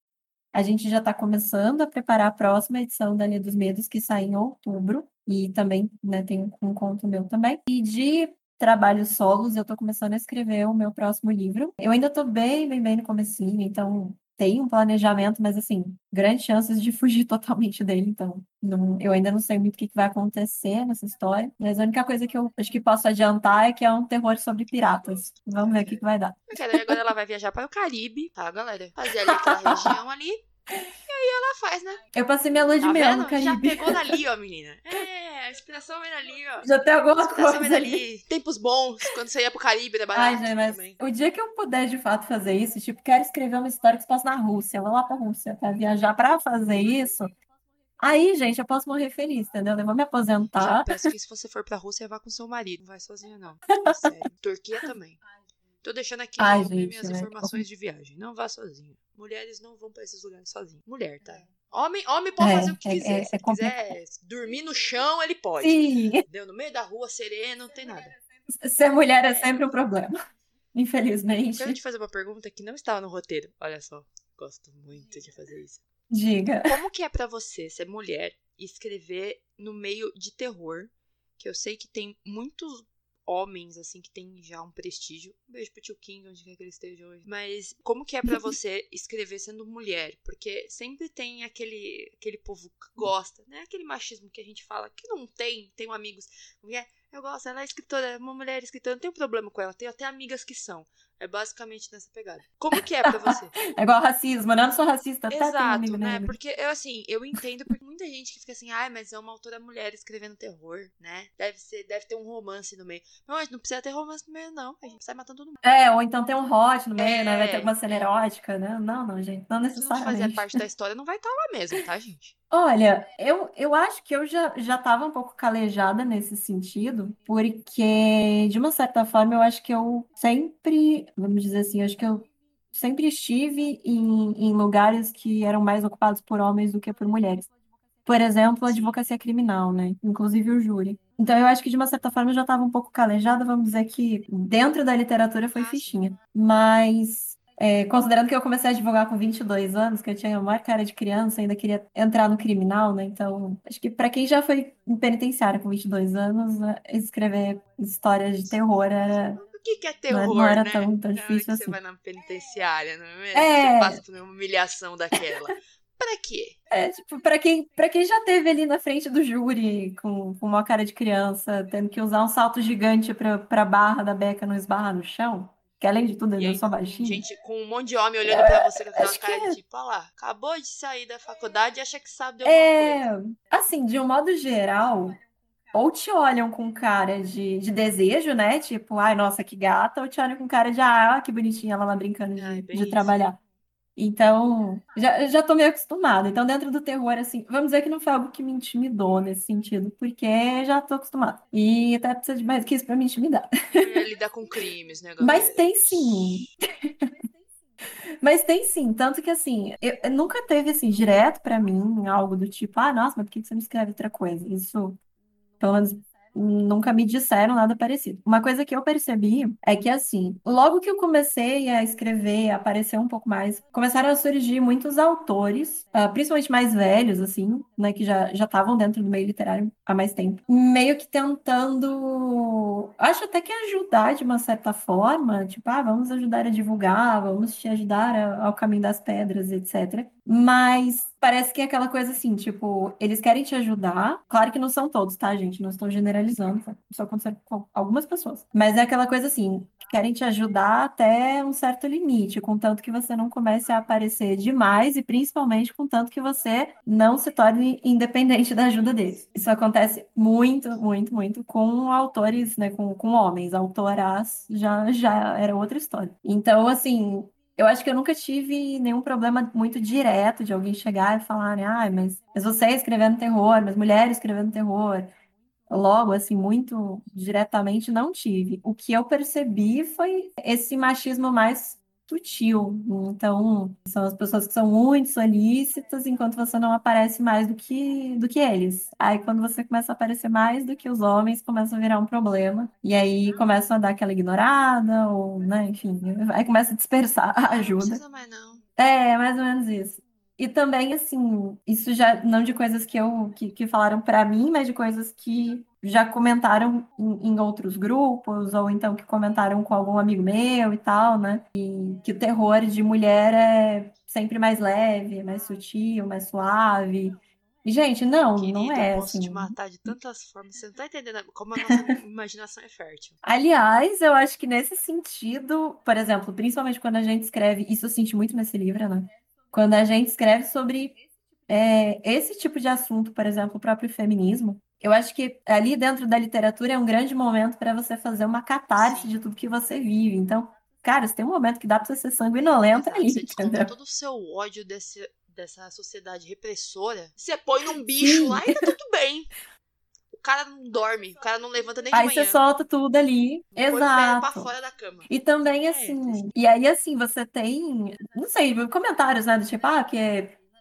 A gente já está começando a preparar a próxima edição da Linha dos Medos, que sai em outubro. E também né, tem um conto meu também. E de trabalhos solos, eu estou começando a escrever o meu próximo livro. Eu ainda estou bem, bem, bem no comecinho, então tem um planejamento, mas assim, grandes chances de fugir totalmente dele, então não, eu ainda não sei muito o que, vai acontecer nessa história, mas a única coisa que eu acho que posso adiantar é que é um terror sobre piratas. Vamos ver o que, que vai dar. Agora ela vai viajar para o Caribe, tá, galera? Fazer ali aquela região ali, e aí ela faz, né? Eu passei minha lua de tá mel no Caribe. Já pegou dali, ó, menina. É, a inspiração vem dali, ó. Já tem alguma coisa dali. Tempos bons, quando você ia pro Caribe, né? Ai, gente, mas também. o dia que eu puder de fato fazer isso, tipo, quero escrever uma história que se passa na Rússia, eu vou lá pra Rússia pra viajar pra fazer isso. Aí, gente, eu posso morrer feliz, entendeu? Eu vou me aposentar. Já peço que se você for pra Rússia, vá com seu marido. Não vai sozinha, não. Sério. Turquia também. Tô deixando aqui Ai, minhas gente, né? informações de viagem. Não vá sozinho. Mulheres não vão pra esses lugares sozinhas. Mulher, tá? Homem, homem pode É, fazer o que é- quiser. é- Se é quiser dormir no chão, ele pode. Sim, Entendeu? No meio da rua, sereno, não tem nada. ser mulher é sempre um problema. Eu Infelizmente. quero te fazer uma pergunta que não estava no roteiro. Olha só. Gosto muito de fazer isso. Diga. Como que é pra você ser mulher e escrever no meio de terror? Que eu sei que tem muitos homens, assim, que tem já um prestígio. Um beijo pro tio King, onde quer que ele esteja hoje. Mas como que é pra você escrever sendo mulher? Porque sempre tem aquele, aquele povo que gosta, né? Aquele machismo que a gente fala que não tem. Tenho amigos. como é? Eu gosto, ela é escritora, é uma mulher escritora, não tenho problema com ela. Tenho até amigas que são. É basicamente nessa pegada. Como que é pra você? É igual racismo, né? Eu não sou racista, um Exato, amigo né? Porque eu assim, eu entendo porque muita gente que fica assim, ai, mas é uma autora mulher escrevendo terror, né? Deve ser, deve ter um romance no meio. Não, mas não precisa ter romance no meio, não. A gente sai matando todo mundo. É, ou então tem um hot no meio, né? Vai ter É, alguma cena é. erótica, né? Não, não, gente, não Se não fazer necessariamente. parte da história, não vai estar lá mesmo, tá, gente? Olha, eu, eu acho que eu já, já tava um pouco calejada nesse sentido, porque, de uma certa forma, eu acho que eu sempre, vamos dizer assim, acho que eu sempre estive em, em lugares que eram mais ocupados por homens do que por mulheres. Por exemplo, a advocacia criminal, né? Inclusive o júri. Então, eu acho que, de uma certa forma, eu já estava um pouco calejada, vamos dizer que dentro da literatura foi fichinha. Mas, é, considerando que eu comecei a advogar com 22 anos, que eu tinha a maior cara de criança, ainda queria entrar no criminal, né? Então, acho que para quem já foi em penitenciária com 22 anos, né, escrever histórias de terror era, O que, que é não era, terror, não era né? tão, tão difícil você assim. vai na penitenciária, não é mesmo? É. Você passa por uma humilhação daquela. Pra quê? É, tipo, pra quem, pra quem já teve ali na frente do júri com, com uma cara de criança, tendo que usar um salto gigante pra, pra barra da beca não esbarrar no chão, que além de tudo E eu aí, sou baixinha. gente com um monte de homem olhando pra você com aquela acho que cara é. tipo, ó lá, acabou de sair da faculdade e acha que sabe de alguma coisa. É, assim, de um modo geral, ou te olham com cara de, de desejo, né? Tipo, ai, nossa, que gata, ou te olham com cara de, ah, que bonitinha ela lá brincando Ai, de, bem de trabalhar. Então, já, já tô meio acostumada. Então, dentro do terror, assim, vamos dizer que não foi algo que me intimidou nesse sentido, porque já tô acostumada. E até precisa de mais do que isso pra me intimidar. É, lidar com crimes, né, Mas tem sim. Mas tem sim, tanto que assim, eu, eu nunca teve assim direto pra mim algo do tipo, ah, nossa, mas por que que você não escreve outra coisa? Isso, pelo menos, nunca me disseram nada parecido. Uma coisa que eu percebi é que assim, logo que eu comecei a escrever, a aparecer um pouco mais, começaram a surgir muitos autores, ah, principalmente mais velhos, assim, né, que já já estavam dentro do meio literário há mais tempo, meio que tentando, acho até que ajudar de uma certa forma, tipo, ah, vamos ajudar a divulgar, vamos te ajudar a- ao caminho das pedras, etc. Mas parece que é aquela coisa assim, tipo, eles querem te ajudar. Claro que não são todos, tá, gente? Não estou generalizando, tá? Isso acontece com algumas pessoas. Mas é aquela coisa assim, que querem te ajudar até um certo limite, contanto que você não comece a aparecer demais e principalmente contanto que você não se torne independente da ajuda deles. Isso acontece muito, muito, muito com autores, né, com, com homens. Autoras já, já era outra história. Então, assim, eu acho que eu nunca tive nenhum problema muito direto de alguém chegar e falar, né, ah, mas, mas você escrevendo terror, mas mulheres escrevendo terror. Logo, assim, muito diretamente não tive. O que eu percebi foi esse machismo mais sutil. Então, são as pessoas que são muito solícitas, enquanto você não aparece mais do que, do que eles. Aí, quando você começa a aparecer mais do que os homens, começa a virar um problema. E aí começam a dar aquela ignorada, ou, né, enfim, aí começa a dispersar a Não ajuda. precisa mais, não. É, mais ou menos isso. E também, assim, isso já não de coisas que eu que, que falaram pra mim, mas de coisas que já comentaram em, em outros grupos, ou então que comentaram com algum amigo meu e tal, né? E que o terror de mulher é sempre mais leve, mais sutil, mais suave. E, gente, não, não Querida, é eu posso te assim. matar de tantas formas. Você não tá entendendo como a nossa imaginação é fértil. Aliás, eu acho que nesse sentido, por exemplo, principalmente quando a gente escreve, isso eu senti muito nesse livro, né? Quando a gente escreve sobre é, esse tipo de assunto, por exemplo, o próprio feminismo, eu acho que ali dentro da literatura é um grande momento para você fazer uma catarse de tudo que você vive. Então, cara, se tem um momento que dá para você ser sanguinolenta Exato, ali, você entendeu? todo o seu ódio desse, dessa sociedade repressora. Você põe num bicho Sim. lá e tá tudo bem. O cara não dorme, o cara não levanta nem de Aí manhã. você solta tudo ali. Põe o pé pra Exato. fora da cama. E também, É, assim, e aí, assim, você tem, não sei, comentários, né, do tipo, ah, que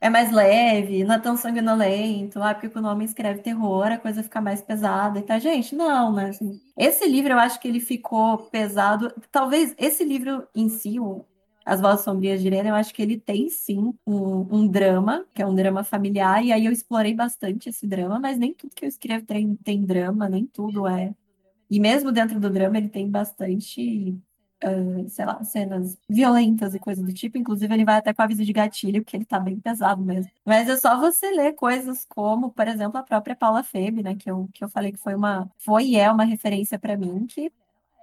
é, mais leve, não é tão sanguinolento, ah, porque o homem escreve terror, a coisa fica mais pesada e tal. Gente, não, né, assim, esse livro eu acho que ele ficou pesado, talvez esse livro em si, o As Vozes Sombrias de Irene, eu acho que ele tem, sim, um, um drama, que é um drama familiar, e aí eu explorei bastante esse drama, mas nem tudo que eu escrevo tem, tem drama, nem tudo é... E mesmo dentro do drama, ele tem bastante ah, sei lá, cenas violentas e coisa do tipo. Inclusive, ele vai até com aviso de gatilho, porque ele tá bem pesado mesmo. Mas é só você ler coisas como, por exemplo, a própria Paula Febe, né? Que eu, que eu falei que foi uma, foi e é uma referência pra mim, que,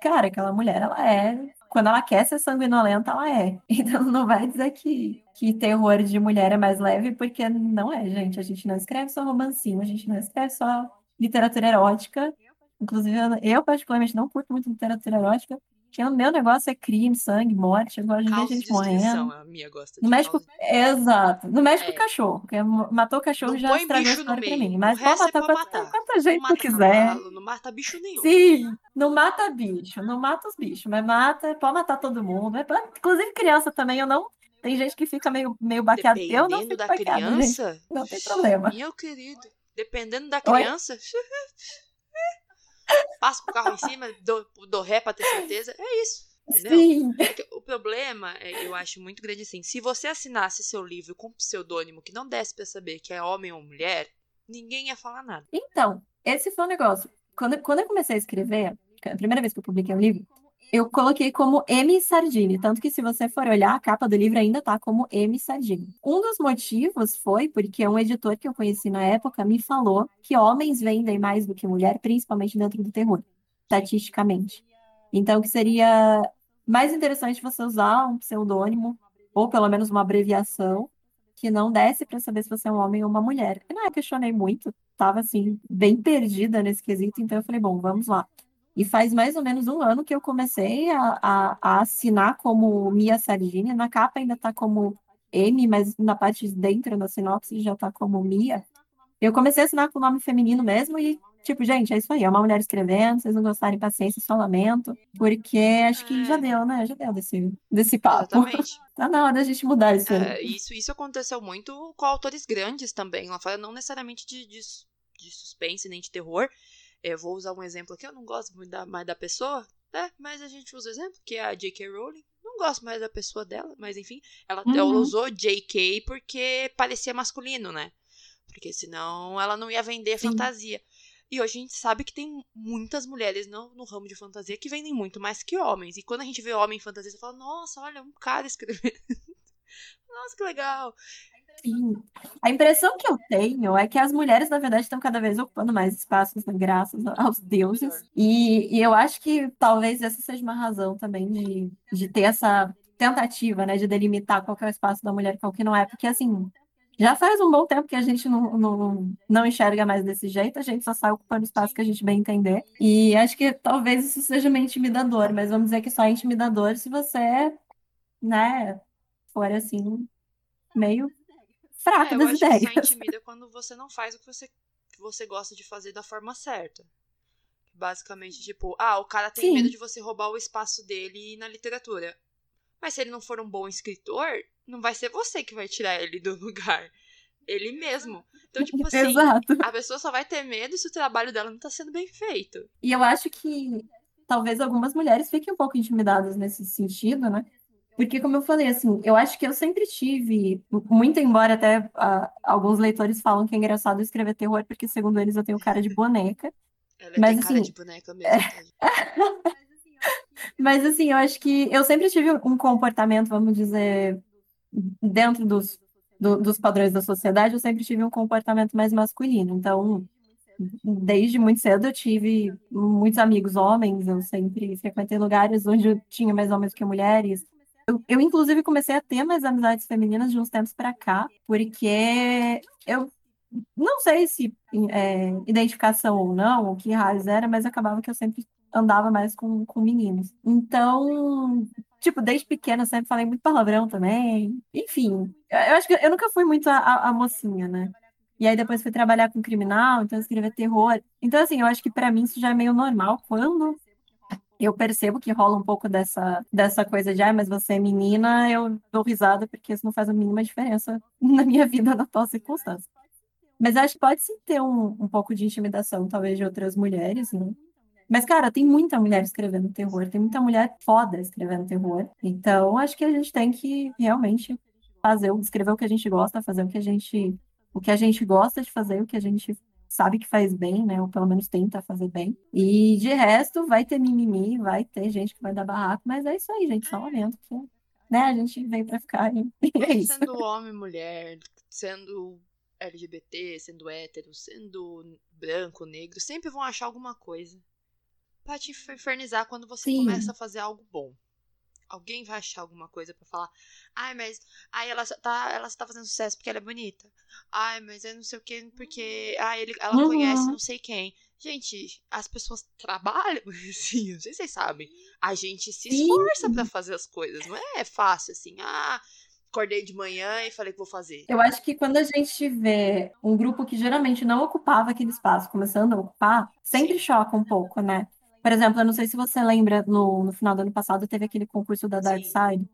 cara, aquela mulher, ela é. Quando ela quer ser sanguinolenta, ela é. Então não vai dizer que, que terror de mulher é mais leve, porque não é, gente. A gente não escreve só romancinho, a gente não escreve só literatura erótica. Inclusive, eu particularmente não curto muito literatura erótica, porque o meu negócio é crime, sangue, morte. Eu gosto de ver gente morrendo. a minha gosta de No México, caos. exato. No México, É. cachorro. Porque matou o cachorro Não já estragou a história pra mim. Mas pode é matar pra quanta, matar. quanta Não gente tu mata quiser. não mata bicho nenhum. Sim, não mata bicho, não mata os bichos, mas mata, pode matar todo mundo. É pra- Inclusive criança também, eu não. Tem gente que fica meio, meio baqueada. Eu não fico da baqueada, gente. criança, Não tem problema. meu querido, dependendo da criança, passo com o carro em cima, dou, dou ré pra ter certeza. É isso. Entendeu? Sim. Porque o problema, é, eu acho muito grande assim. Se você assinasse seu livro com um pseudônimo que não desse pra saber que é homem ou mulher, ninguém ia falar nada. Então, esse foi o negócio. Quando, quando eu comecei a escrever, a primeira vez que eu publiquei um livro, eu coloquei como M. Sardini. Tanto que, se você for olhar, a capa do livro ainda tá como M. Sardini. Um dos motivos foi porque um editor que eu conheci na época me falou que homens vendem mais do que mulher, principalmente dentro do terror, estatisticamente. Então, que seria mais interessante você usar um pseudônimo, ou pelo menos uma abreviação, que não desse para saber se você é um homem ou uma mulher. E época eu questionei muito, tava assim, bem perdida nesse quesito, então eu falei, bom, vamos lá. E faz mais ou menos um ano que eu comecei a, a, a assinar como Mia Sardini. Na capa ainda tá como M, mas na parte de dentro da sinopse já tá como Mia. Eu comecei a assinar com o nome feminino mesmo e, tipo, gente, é isso aí, é uma mulher escrevendo, vocês não gostarem, paciência, só lamento, porque acho que já É. deu, né? Já deu desse, desse papo. Exatamente. Tá na hora da gente mudar isso. É, isso, isso aconteceu muito com autores grandes também lá fora, não necessariamente de, de, de suspense nem de terror. Eu vou usar um exemplo aqui, eu não gosto muito da, mais da pessoa, né? Mas a gente usa o exemplo, que é a J.K. Rowling. Não gosto mais da pessoa dela, mas enfim, ela, ela Uhum. usou J.K. porque parecia masculino, né? Porque senão ela não ia vender Sim. fantasia. E hoje a gente sabe que tem muitas mulheres no, no ramo de fantasia que vendem muito mais que homens. E quando a gente vê homem em fantasia, você fala, nossa, olha, um cara escrevendo. nossa, que legal. Sim. A impressão que eu tenho é que as mulheres, na verdade, estão cada vez ocupando mais espaços, né, graças aos deuses. E, e eu acho que talvez essa seja uma razão também de, de ter essa tentativa, né, de delimitar qual é o espaço da mulher e qual que não é. Porque, assim, já faz um bom tempo que a gente não, não, não enxerga mais desse jeito, a gente só sai ocupando espaço que a gente bem entender. E acho que talvez isso seja meio intimidador, mas vamos dizer que só é intimidador se você, né, for assim, meio fraco É, eu das acho que ideias. intimida quando você não faz o que você, que você gosta de fazer da forma certa. Basicamente, tipo, ah, o cara tem Sim. medo de você roubar o espaço dele na literatura. Mas se ele não for um bom escritor, não vai ser você que vai tirar ele do lugar. Ele mesmo. Então, tipo assim, Exato. a pessoa só vai ter medo se o trabalho dela não tá sendo bem feito. E eu acho que talvez algumas mulheres fiquem um pouco intimidadas nesse sentido, né? Porque, como eu falei, assim, eu acho que eu sempre tive, muito embora até ah, alguns leitores falam que é engraçado escrever terror, porque, segundo eles, eu tenho cara de boneca. Ela Mas, tem cara assim, de boneca mesmo. tá? Mas, assim, eu acho que eu sempre tive um comportamento, vamos dizer, dentro dos, do- dos padrões da sociedade, eu sempre tive um comportamento mais masculino. Então, desde muito cedo eu tive muitos amigos homens, eu sempre frequentei lugares onde eu tinha mais homens que mulheres. Eu, eu, inclusive, comecei a ter mais amizades femininas de uns tempos para cá, porque eu não sei se é, identificação ou não, o que raios era, mas acabava que eu sempre andava mais com, com meninos. Então, tipo, desde pequena sempre falei muito palavrão também. Enfim, eu eu acho que eu nunca fui muito a, a- a mocinha, né? E aí depois fui trabalhar com criminal, então escrever terror. Então, assim, eu acho que para mim isso já é meio normal quando eu percebo que rola um pouco dessa, dessa coisa de, ah, mas você é menina, eu dou risada porque isso não faz a mínima diferença na minha vida, na tua circunstância. Mas acho que pode sim ter um, um pouco de intimidação, talvez, de outras mulheres, né? Mas, cara, tem muita mulher escrevendo terror, tem muita mulher foda escrevendo terror. Então, acho que a gente tem que realmente fazer, escrever o que a gente gosta, fazer o que a gente, o que a gente gosta de fazer, o que a gente sabe que faz bem, né? Ou pelo menos tenta fazer bem. E de resto, vai ter mimimi, vai ter gente que vai dar barraco, mas é isso aí, gente. Só lamento que, né? A gente veio pra ficar e é isso. Sendo homem, mulher, sendo LGBT, sendo hétero, sendo branco, negro, sempre vão achar alguma coisa pra te infernizar quando você Sim. começa a fazer algo bom. Alguém vai achar alguma coisa para falar. Ai, mas. Ai, ela tá, ela tá fazendo sucesso porque ela é bonita. Ai, mas é não sei o que, porque. Ai, ele, ela uhum. conhece não sei quem. Gente, as pessoas trabalham, assim, não sei se vocês sabem. A gente se esforça para fazer as coisas. Não é fácil assim. Ah, acordei de manhã e falei que vou fazer. Eu acho que quando a gente vê um grupo que geralmente não ocupava aquele espaço começando a ocupar, sempre choca um pouco, né? Por exemplo, eu não sei se você lembra, no, no final do ano passado teve aquele concurso da Dark Side.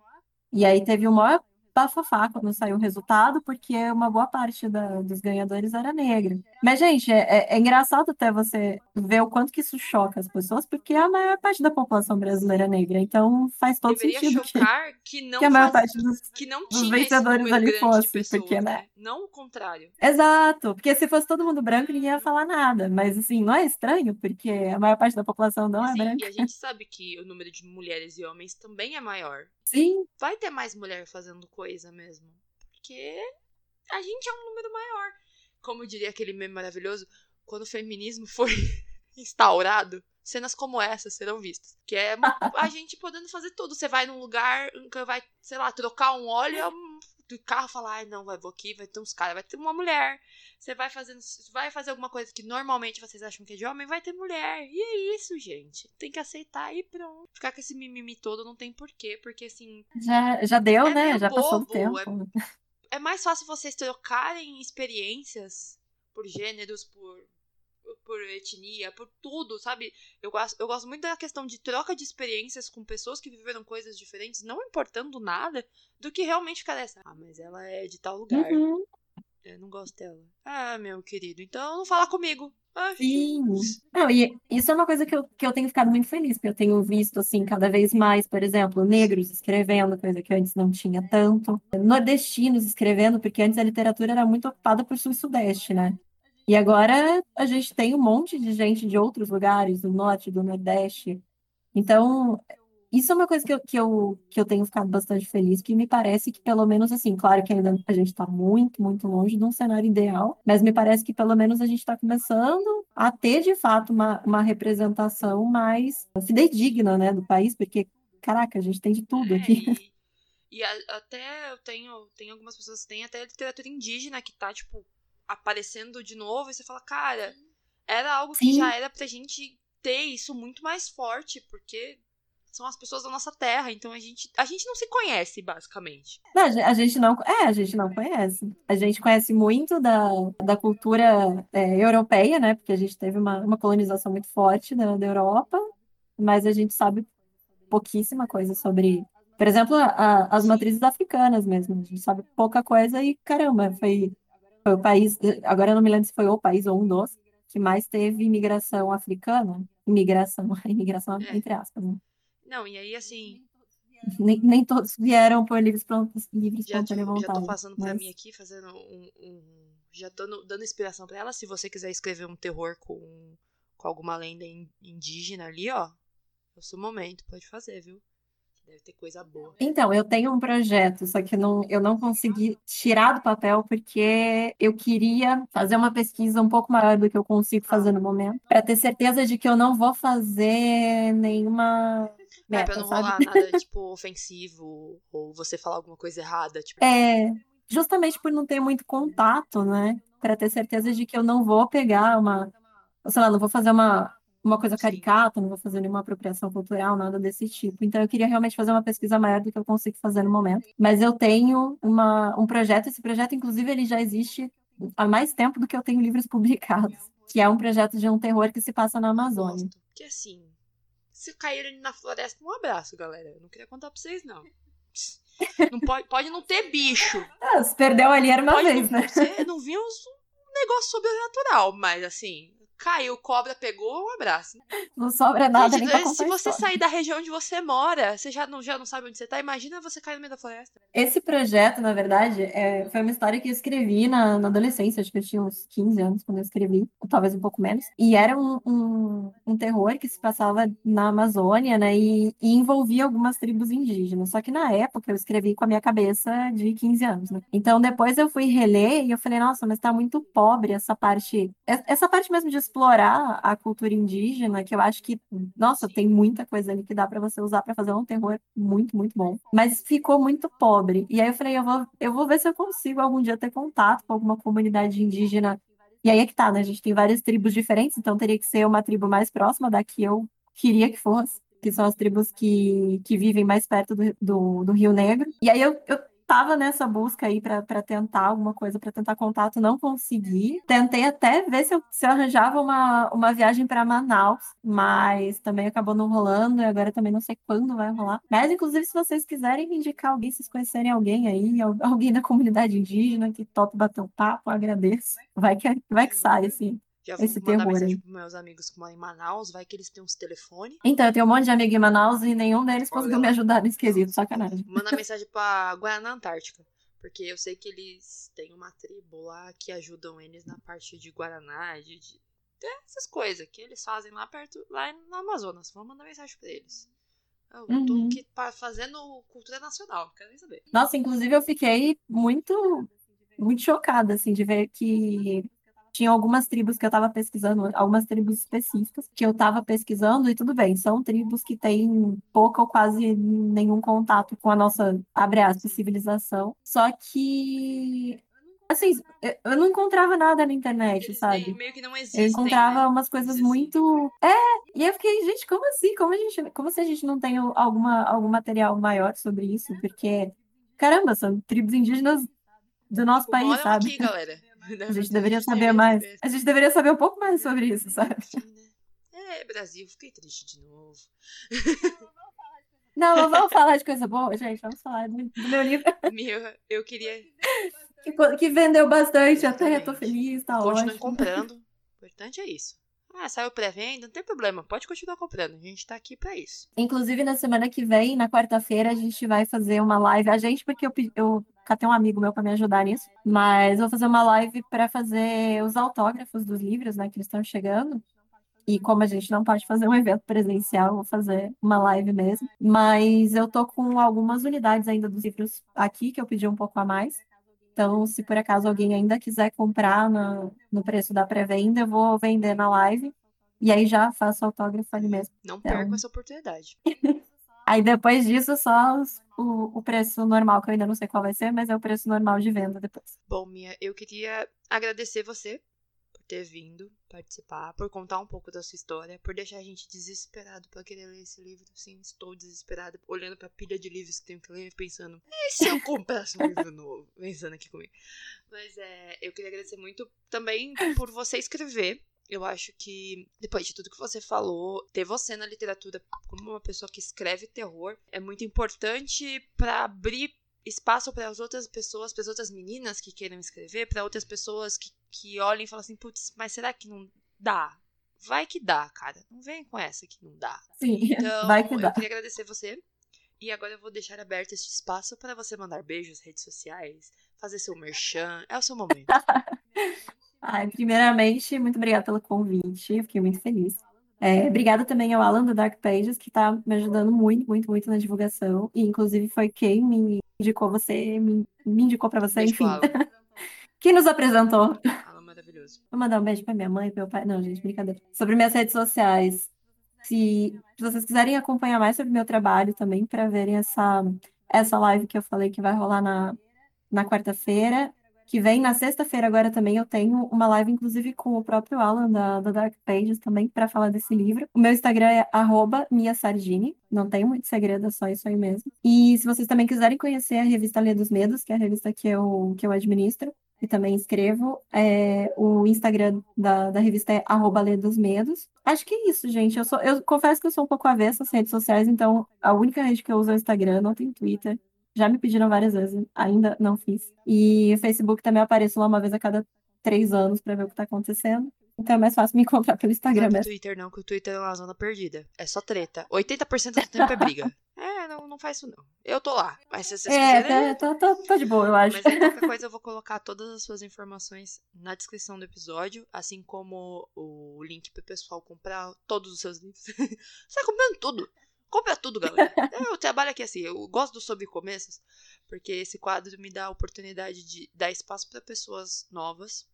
E aí teve o maior bafafá quando saiu o resultado, porque uma boa parte da, dos ganhadores era negra. Mas, gente, é, é, é, engraçado até você ver o quanto que isso choca as pessoas, porque a maior parte da população brasileira é negra. Então faz todo Deveria sentido chocar que, que, não que a maior parte dos, que não dos vencedores ali fosse. Pessoas, porque, né? né? Não o contrário. Exato, porque se fosse todo mundo branco, ninguém ia falar nada. Mas, assim, não é estranho, porque a maior parte da população não é branca. E a gente sabe que o número de mulheres e homens também é maior. Sim. Vai ter mais mulher fazendo coisa mesmo. Porque a gente é um número maior. Como diria aquele meme maravilhoso, quando o feminismo for instaurado, cenas como essa serão vistas. Que é a gente podendo fazer tudo. Você vai num lugar que vai, sei lá, trocar um óleo do carro falar, ai não, vai vou aqui, vai ter uns caras, vai ter uma mulher. Você vai fazendo, vai fazer alguma coisa que normalmente vocês acham que é de homem, vai ter mulher. E é isso, gente. Tem que aceitar e pronto. Ficar com esse mimimi todo não tem porquê, porque assim. Já, já deu, é né? Já bobo, passou o tempo. É, é mais fácil vocês trocarem experiências por gêneros, por por etnia, por tudo, sabe? Eu gosto, eu gosto muito da questão de troca de experiências com pessoas que viveram coisas diferentes, não importando nada, do que realmente ficar dessa. Ah, mas ela é de tal lugar. Uhum. Eu não gosto dela. Ah, meu querido, então não fala comigo. Ah, Sim. Não, e isso é uma coisa que eu, que eu tenho ficado muito feliz, porque eu tenho visto, assim, cada vez mais, por exemplo, negros escrevendo, coisa que antes não tinha tanto. Nordestinos escrevendo, porque antes a literatura era muito ocupada por sul e sudeste, né? E agora a gente tem um monte de gente de outros lugares, do norte, do nordeste. Então, isso é uma coisa que eu, que eu, que eu tenho ficado bastante feliz, que me parece que pelo menos assim, claro que ainda a gente está muito, muito longe de um cenário ideal, mas me parece que pelo menos a gente está começando a ter de fato uma, uma representação mais fidedigna, né, do país, porque, caraca, a gente tem de tudo aqui. É, e, e a, até eu tenho, tem algumas pessoas que têm até literatura indígena que tá, tipo, aparecendo de novo e você fala, cara, era algo Sim. que já era pra gente ter isso muito mais forte, porque são as pessoas da nossa terra, então a gente, a gente não se conhece, basicamente. Não, a gente não, é, a gente não conhece. A gente conhece muito da, da cultura é, europeia, né, porque a gente teve uma, uma colonização muito forte da, da Europa, mas a gente sabe pouquíssima coisa sobre, por exemplo, a, as matrizes africanas mesmo, a gente sabe pouca coisa e, caramba, foi foi o país, agora eu não me lembro se foi o país ou um dos, que mais teve imigração africana. Imigração, imigração é. entre aspas, né? Não, e aí assim. Nem, nem todos vieram por livres, livres já, espontânea vontade. Já tô passando mas... pra mim aqui, fazendo um. um já tô dando inspiração pra ela. Se você quiser escrever um terror com, com alguma lenda indígena ali, ó. É o seu momento, pode fazer, viu? Deve ter coisa boa. Então, eu tenho um projeto, só que não, eu não consegui tirar do papel porque eu queria fazer uma pesquisa um pouco maior do que eu consigo fazer no momento, para ter certeza de que eu não vou fazer nenhuma. Meta, é, pra não sabe? rolar nada, tipo, ofensivo, ou você falar alguma coisa errada. Tipo... É, justamente por não ter muito contato, né? Para ter certeza de que eu não vou pegar uma. Sei lá, não vou fazer uma, uma coisa caricata, não vou fazer nenhuma apropriação cultural, nada desse tipo. Então, eu queria realmente fazer uma pesquisa maior do que eu consigo fazer no momento. Mas eu tenho uma, um projeto, esse projeto, inclusive, ele já existe há mais tempo do que eu tenho livros publicados, que é um projeto de um terror que se passa na Amazônia. Que assim, se caírem na floresta, um abraço, galera. Eu não queria contar pra vocês, não. Não pode, pode não ter bicho. Ah, se perdeu ali era uma Pode vez, não, né? Você não viu um negócio sobrenatural, mas assim, caiu, cobra pegou, um abraço. Não sobra nada nem Gente, pra se você sair da região onde você mora, você já não, já não sabe onde você tá, imagina você cair no meio da floresta. Esse projeto, na verdade, é, foi uma história que eu escrevi na, na adolescência, acho que eu tinha uns 15 anos quando eu escrevi, ou talvez um pouco menos. E era um, um, um terror que se passava na Amazônia, né, e, e envolvia algumas tribos indígenas. Só que na época eu escrevi com a minha cabeça de 15 anos, né? Então depois eu fui reler e eu falei, nossa, mas tá muito pobre essa parte, essa parte mesmo de explorar a cultura indígena, que eu acho que, nossa, tem muita coisa ali que dá pra você usar pra fazer um terror muito, muito bom. Mas ficou muito pobre. E aí eu falei, eu vou, eu vou ver se eu consigo algum dia ter contato com alguma comunidade indígena. E aí é que tá, né? A gente tem várias tribos diferentes, então teria que ser uma tribo mais próxima da que eu queria que fosse, que são as tribos que, que vivem mais perto do, do, do Rio Negro. E aí eu, eu tava nessa busca aí pra pra tentar alguma coisa, pra tentar contato, não consegui. Tentei até ver se eu, se eu arranjava uma, uma viagem pra Manaus, mas também acabou não rolando, e agora também não sei quando vai rolar. Mas, inclusive, se vocês quiserem indicar alguém, se vocês conhecerem alguém aí, al- alguém da comunidade indígena que topa bater um papo, agradeço. Vai que, vai que sai, assim. Já vou Esse terror mensagem pros meus amigos que moram em Manaus, vai que eles têm uns telefones. Então, eu tenho um monte de amigo em Manaus e nenhum deles Olha conseguiu lá. me ajudar nesse quesito, sacanagem. Manda mensagem pra Guaraná Antártica. Porque eu sei que eles têm uma tribo lá que ajudam eles na parte de Guaraná, de, de essas coisas que eles fazem lá perto, lá no Amazonas. Vamos mandar mensagem pra eles. Eu tô Uhum. aqui pa- fazendo cultura nacional, quero nem saber. Nossa, inclusive eu fiquei muito, muito chocada, assim, de ver que tinha algumas tribos que eu estava pesquisando, algumas tribos específicas que eu estava pesquisando, e tudo bem, são tribos que têm pouco ou quase nenhum contato com a nossa, abre aspas, civilização. Só que, assim, eu não encontrava nada na internet, Eles sabe? meio que não Eu existem. encontrava né? umas coisas assim. muito. É, e eu fiquei, gente, como assim? Como a gente, como se a gente não tem alguma, algum material maior sobre isso? Porque, caramba, são tribos indígenas do nosso Tipo, país, moram sabe? aqui, galera. A gente deveria saber mais. A gente deveria saber um pouco mais sobre isso, sabe? Enfim, né? É, Brasil, fiquei triste de novo. Não, não vamos falar de coisa boa, gente. Vamos falar do, do meu livro Meu, eu queria. que, que vendeu bastante, até eu tô feliz, tá Continuem ótimo. comprando. O importante é isso. Ah, saiu pré-venda, não tem problema. Pode continuar comprando. A gente tá aqui pra isso. Inclusive, na semana que vem, na quarta-feira, a gente vai fazer uma live. A gente, porque eu, eu catei um amigo meu para me ajudar nisso, mas vou fazer uma live para fazer os autógrafos dos livros, né, que eles estão chegando. E como a gente não pode fazer um evento presencial, eu vou fazer uma live mesmo. Mas eu tô com algumas unidades ainda dos livros aqui, que eu pedi um pouco a mais. Então, se por acaso alguém ainda quiser comprar na- no preço da pré-venda, eu vou vender na live. E aí já faço autógrafo ali mesmo. Não Então- percam essa oportunidade. Aí depois disso, só os- o, o preço normal, que eu ainda não sei qual vai ser, mas é o preço normal de venda depois. Bom, Mia, eu queria agradecer você por ter vindo participar, por contar um pouco da sua história, por deixar a gente desesperado pra querer ler esse livro. Sim, estou desesperada, olhando pra pilha de livros que tenho que ler, pensando, e se eu comprasse um livro novo? Pensando aqui comigo. Mas é, eu queria agradecer muito também por você escrever. Eu acho que, depois de tudo que você falou, ter você na literatura como uma pessoa que escreve terror é muito importante pra abrir espaço para as outras pessoas, para as outras meninas que queiram escrever, para outras pessoas que, que olhem e falam assim, putz, mas será que não dá? Vai que dá, cara. Não vem com essa que não dá. Sim, Então, vai que eu dá. queria agradecer você. E agora eu vou deixar aberto este espaço para você mandar beijos, redes sociais, fazer seu merchan. É o seu momento. Ai, primeiramente, muito obrigada pelo convite, eu fiquei muito feliz. É, obrigada também ao Alan do Dark Pages, que está me ajudando muito, muito, muito na divulgação. E, inclusive, foi quem me indicou você, me, me indicou para você, Beijo enfim. Quem nos apresentou. Alan maravilhoso. Vou mandar um beijo para minha mãe, pro meu pai. Não, gente, brincadeira. Sobre minhas redes sociais. Se, se vocês quiserem acompanhar mais sobre o meu trabalho também, para verem essa, essa live que eu falei que vai rolar na, na quarta-feira, que vem na sexta-feira agora também, eu tenho uma live, inclusive, com o próprio Alan da, da Dark Pages também, para falar desse livro. O meu Instagram é miasardini. Não tem muito segredo, é só isso aí mesmo. E se vocês também quiserem conhecer a revista Lê dos Medos, que é a revista que eu, que eu administro, e também escrevo. É, o Instagram da, da revista é arroba dos Medos. Acho que é isso, gente. Eu, sou, eu confesso que eu sou um pouco avessa às redes sociais, então a única rede que eu uso é o Instagram, não tem Twitter. Já me pediram várias vezes, ainda não fiz. E o Facebook também apareço lá uma vez a cada três anos para ver o que tá acontecendo. Então é mais fácil me encontrar pelo Instagram não é Twitter não, que o Twitter é uma zona perdida. É só treta. 80% do tempo é briga. É, não, não faz isso não. Eu tô lá. Mas se vocês é, quiserem... Tá, tá, tá, de boa, eu acho. Mas aí, qualquer coisa eu vou colocar todas as suas informações na descrição do episódio, assim como o link pro pessoal comprar todos os seus livros. Você tá comprando tudo. Compra tudo, galera. Eu trabalho aqui assim, eu gosto do Sobre Começos, porque esse quadro me dá a oportunidade de dar espaço para pessoas novas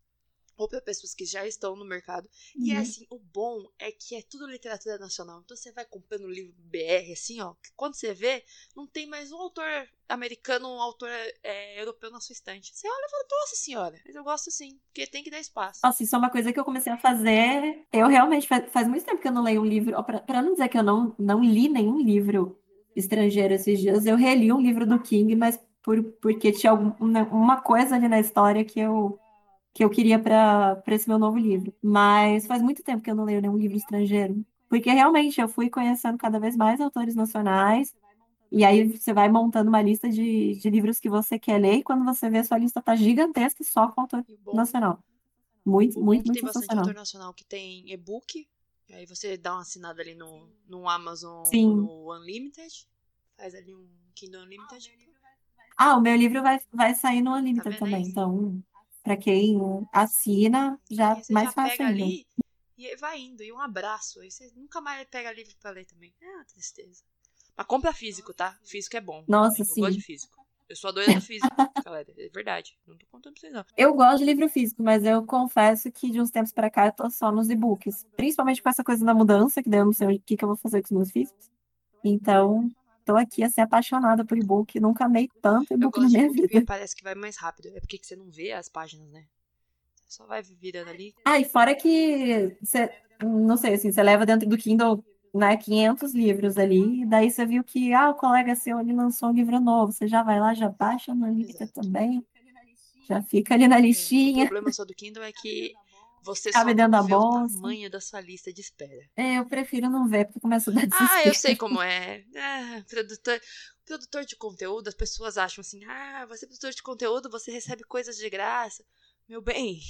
ou para pessoas que já estão no mercado. Uhum. E é assim, o bom é que é tudo literatura nacional. Então você vai comprando livro BR, assim, ó. quando você vê, não tem mais um autor americano, um autor é, europeu na sua estante. Você olha e fala, nossa senhora, mas eu gosto sim, porque tem que dar espaço. Nossa, isso é uma coisa que eu comecei a fazer. Eu realmente, faz, faz muito tempo que eu não leio um livro. Para não dizer que eu não, não li nenhum livro estrangeiro esses dias, eu reli um livro do King, mas por, porque tinha alguma, uma coisa ali na história que eu que eu queria para esse meu novo livro. Mas faz muito tempo que eu não leio nenhum livro estrangeiro. Porque realmente eu fui conhecendo cada vez mais autores nacionais. E aí você vai montando uma lista de, de livros que você quer ler, e quando você vê, a sua lista tá gigantesca só com autor nacional. Muito, muito, muito tem bastante autor nacional que tem e-book. Aí você dá uma assinada ali no, no Amazon Sim. no Unlimited. Faz ali um Kindle Unlimited. Ah, o meu livro vai, vai sair no Unlimited tá também. Então, para quem assina, já você mais já fácil pega ali e vai indo. E um abraço. Aí você nunca mais pega livro para ler também. É uma tristeza. Mas compra físico, tá? Físico é bom. Nossa, eu sim. Eu gosto de físico. Eu sou a doida do físico, galera. É verdade. Não tô contando pra vocês, não. Eu gosto de livro físico, mas eu confesso que de uns tempos pra cá eu tô só nos e-books. Principalmente com essa coisa da mudança, que daí eu não sei o que, que eu vou fazer com os meus físicos. Então, tô aqui assim, apaixonada por e-book. Nunca amei tanto e-book na minha vida. Parece que vai mais rápido. É porque você não vê as páginas, né? Só vai virando ali. Ah, e fora que você, não sei, assim, você leva dentro do Kindle, né, 500 livros ali, e daí você viu que, ah, o colega seu ali lançou um livro novo, você já vai lá, já baixa no lista também, já fica ali na listinha. O problema só do Kindle é que você Cabe só dentro da bolsa. o tamanho da sua lista de espera. É, eu prefiro não ver, porque começa a dar desespero. Ah, eu sei como é. Ah, produtor, produtor de conteúdo, as pessoas acham assim, ah, você é produtor de conteúdo, você recebe coisas de graça. Meu bem,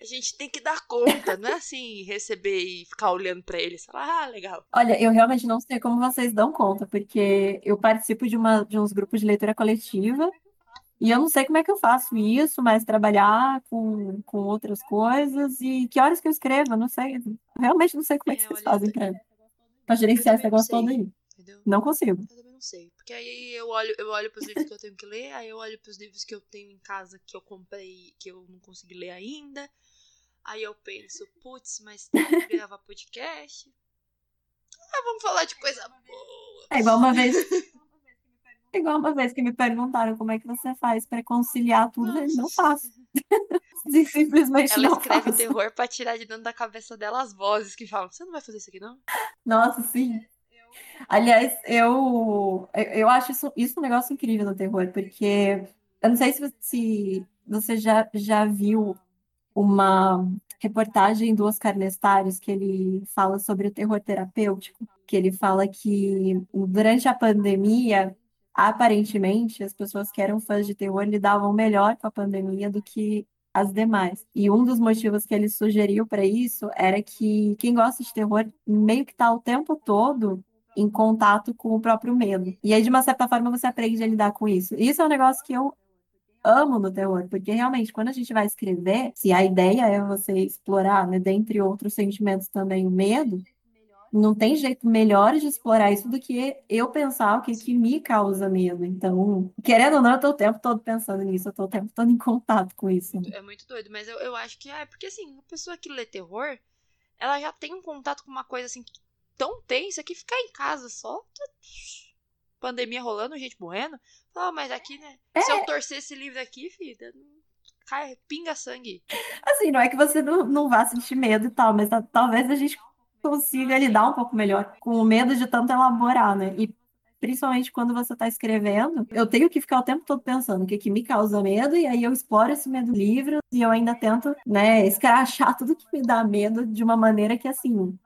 a gente tem que dar conta, não é assim receber e ficar olhando para eles, falar, ah, legal. Olha, eu realmente não sei como vocês dão conta, porque eu participo de, uma, de uns grupos de leitura coletiva e eu não sei como é que eu faço isso, mas trabalhar com, com outras coisas e que horas que eu escrevo, eu não sei. Realmente não sei como é, que vocês fazem para gerenciar esse negócio todo aí. Entendeu? Não consigo não sei. Porque aí eu olho, eu olho pros livros que eu tenho que ler, aí eu olho pros livros que eu tenho em casa que eu comprei que eu não consegui ler ainda. Aí eu penso, putz, mas tem que gravar podcast. Ah, vamos falar de coisa boa. É igual uma vez. Igual uma vez que me perguntaram como é que você faz para conciliar tudo, Nossa. não faço. Simplesmente Ela não escreve faço. terror pra tirar de dentro da cabeça dela as vozes que falam: Você não vai fazer isso aqui, não? Nossa, sim. Aliás, eu, eu acho isso, isso um negócio incrível no terror, porque eu não sei se, se você já, já viu uma reportagem do Oscar Nestares que ele fala sobre o terror terapêutico, que ele fala que durante a pandemia, aparentemente, as pessoas que eram fãs de terror lidavam melhor com a pandemia do que as demais. E um dos motivos que ele sugeriu para isso era que quem gosta de terror meio que está o tempo todo em contato com o próprio medo. E aí, de uma certa forma, você aprende a lidar com isso. Isso é um negócio que eu amo no terror, porque realmente, quando a gente vai escrever, se a ideia é você explorar, né, dentre outros sentimentos também, o medo, não tem jeito melhor de explorar isso do que eu pensar o que, que me causa medo. Então, querendo ou não, eu tô o tempo todo pensando nisso, eu tô o tempo todo em contato com isso. É muito doido, mas eu, eu acho que é porque assim, a pessoa que lê terror, ela já tem um contato com uma coisa assim tão tensa que ficar em casa só. Pandemia rolando, gente morrendo. Ah, mas aqui, né? É. Se eu torcer esse livro aqui, filha, cai, pinga sangue. Assim, não é que você não, não vá sentir medo e tal, mas talvez a gente consiga lidar um pouco melhor com o medo de tanto elaborar, né? E principalmente quando você está escrevendo, eu tenho que ficar o tempo todo pensando o que, que me causa medo, e aí eu exploro esse medo livre e eu ainda tento, né, escrachar tudo que me dá medo de uma maneira que, assim,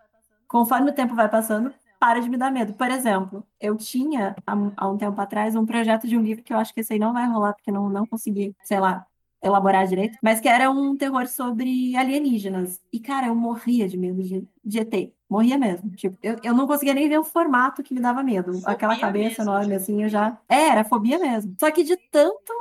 conforme o tempo vai passando, para de me dar medo. Por exemplo, eu tinha, há, um tempo atrás, um projeto de um livro que eu acho que esse aí não vai rolar, porque não, não consegui, sei lá, elaborar direito, mas que era um terror sobre alienígenas. E, cara, eu morria de medo de, de ET. Morria mesmo. Tipo, eu, eu não conseguia nem ver o formato que me dava medo. Fobia Aquela cabeça mesmo, enorme, assim, eu já. É, era fobia mesmo. Só que de tanto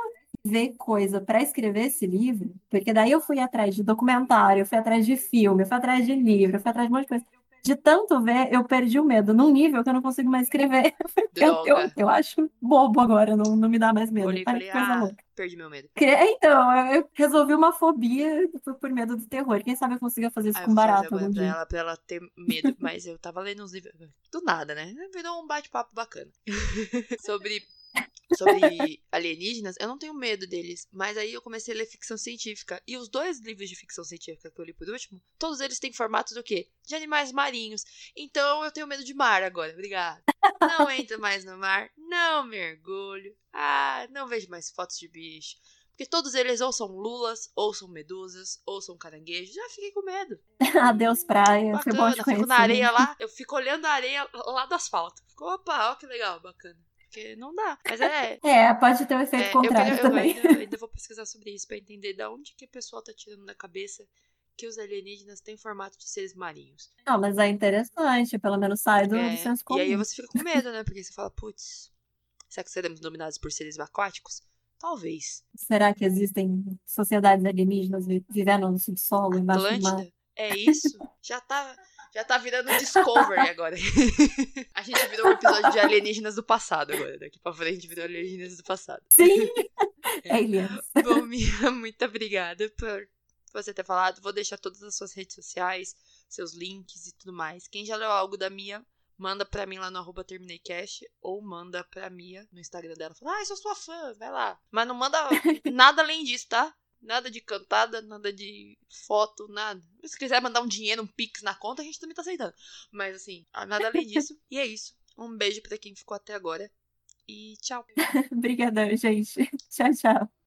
ver coisa para escrever esse livro, porque daí eu fui atrás de documentário, eu fui atrás de filme, eu fui atrás de livro, eu fui atrás de um monte de coisa de tanto ver, eu perdi o medo num nível que eu não consigo mais escrever. Eu, eu, eu, acho bobo agora, não, não me dá mais medo. Olhei, falei, coisa ah, louca. perdi meu medo. Então, eu resolvi uma fobia por medo do terror. Quem sabe eu consiga fazer isso com barato algum dia. Ela, pra ela ter medo, mas eu tava lendo uns livros do nada, né? Virou um bate-papo bacana. Sobre sobre alienígenas, eu não tenho medo deles. Mas aí eu comecei a ler ficção científica. E os dois livros de ficção científica que eu li por último, todos eles têm formatos do quê? De animais marinhos. Então eu tenho medo de mar agora. Obrigada. Não entro mais no mar. Não mergulho. Ah, não vejo mais fotos de bicho. Porque todos eles ou são lulas, ou são medusas, ou são caranguejos. Já fiquei com medo. Adeus, praia. Bacana, Foi bom te fico na areia lá. Eu fico olhando a areia lá do asfalto. Ficou, opa, ó que legal, bacana porque não dá. Mas é. É, pode ter um efeito é, contrário eu, também. Eu ainda, ainda, vou pesquisar sobre isso pra entender de onde que o pessoal tá tirando da cabeça que os alienígenas têm formato de seres marinhos. Não, mas é interessante, pelo menos sai do, é, senso comum. E aí você fica com medo, né? Porque você fala, putz, será que seremos dominados por seres aquáticos? Talvez. Será que existem sociedades alienígenas vivendo no subsolo, embaixo do mar? É isso? Já tá. Já tá virando Discovery agora. a gente virou um episódio de alienígenas do passado agora. Daqui pra frente virou alienígenas do passado. Sim! É. Aliens. Bom, Mia, muito obrigada por você ter falado. Vou deixar todas as suas redes sociais, seus links e tudo mais. Quem já leu algo da Mia, manda pra mim lá no arroba termineicash ou manda pra Mia no Instagram dela. Fala, ah, eu sou sua fã, vai lá. Mas não manda nada além disso, tá? Nada de cantada, nada de foto, nada. Se quiser mandar um dinheiro, um pix na conta, a gente também tá aceitando. Mas assim, nada além disso. e é isso. Um beijo para quem ficou até agora. E tchau. Obrigadão, gente. Tchau, tchau.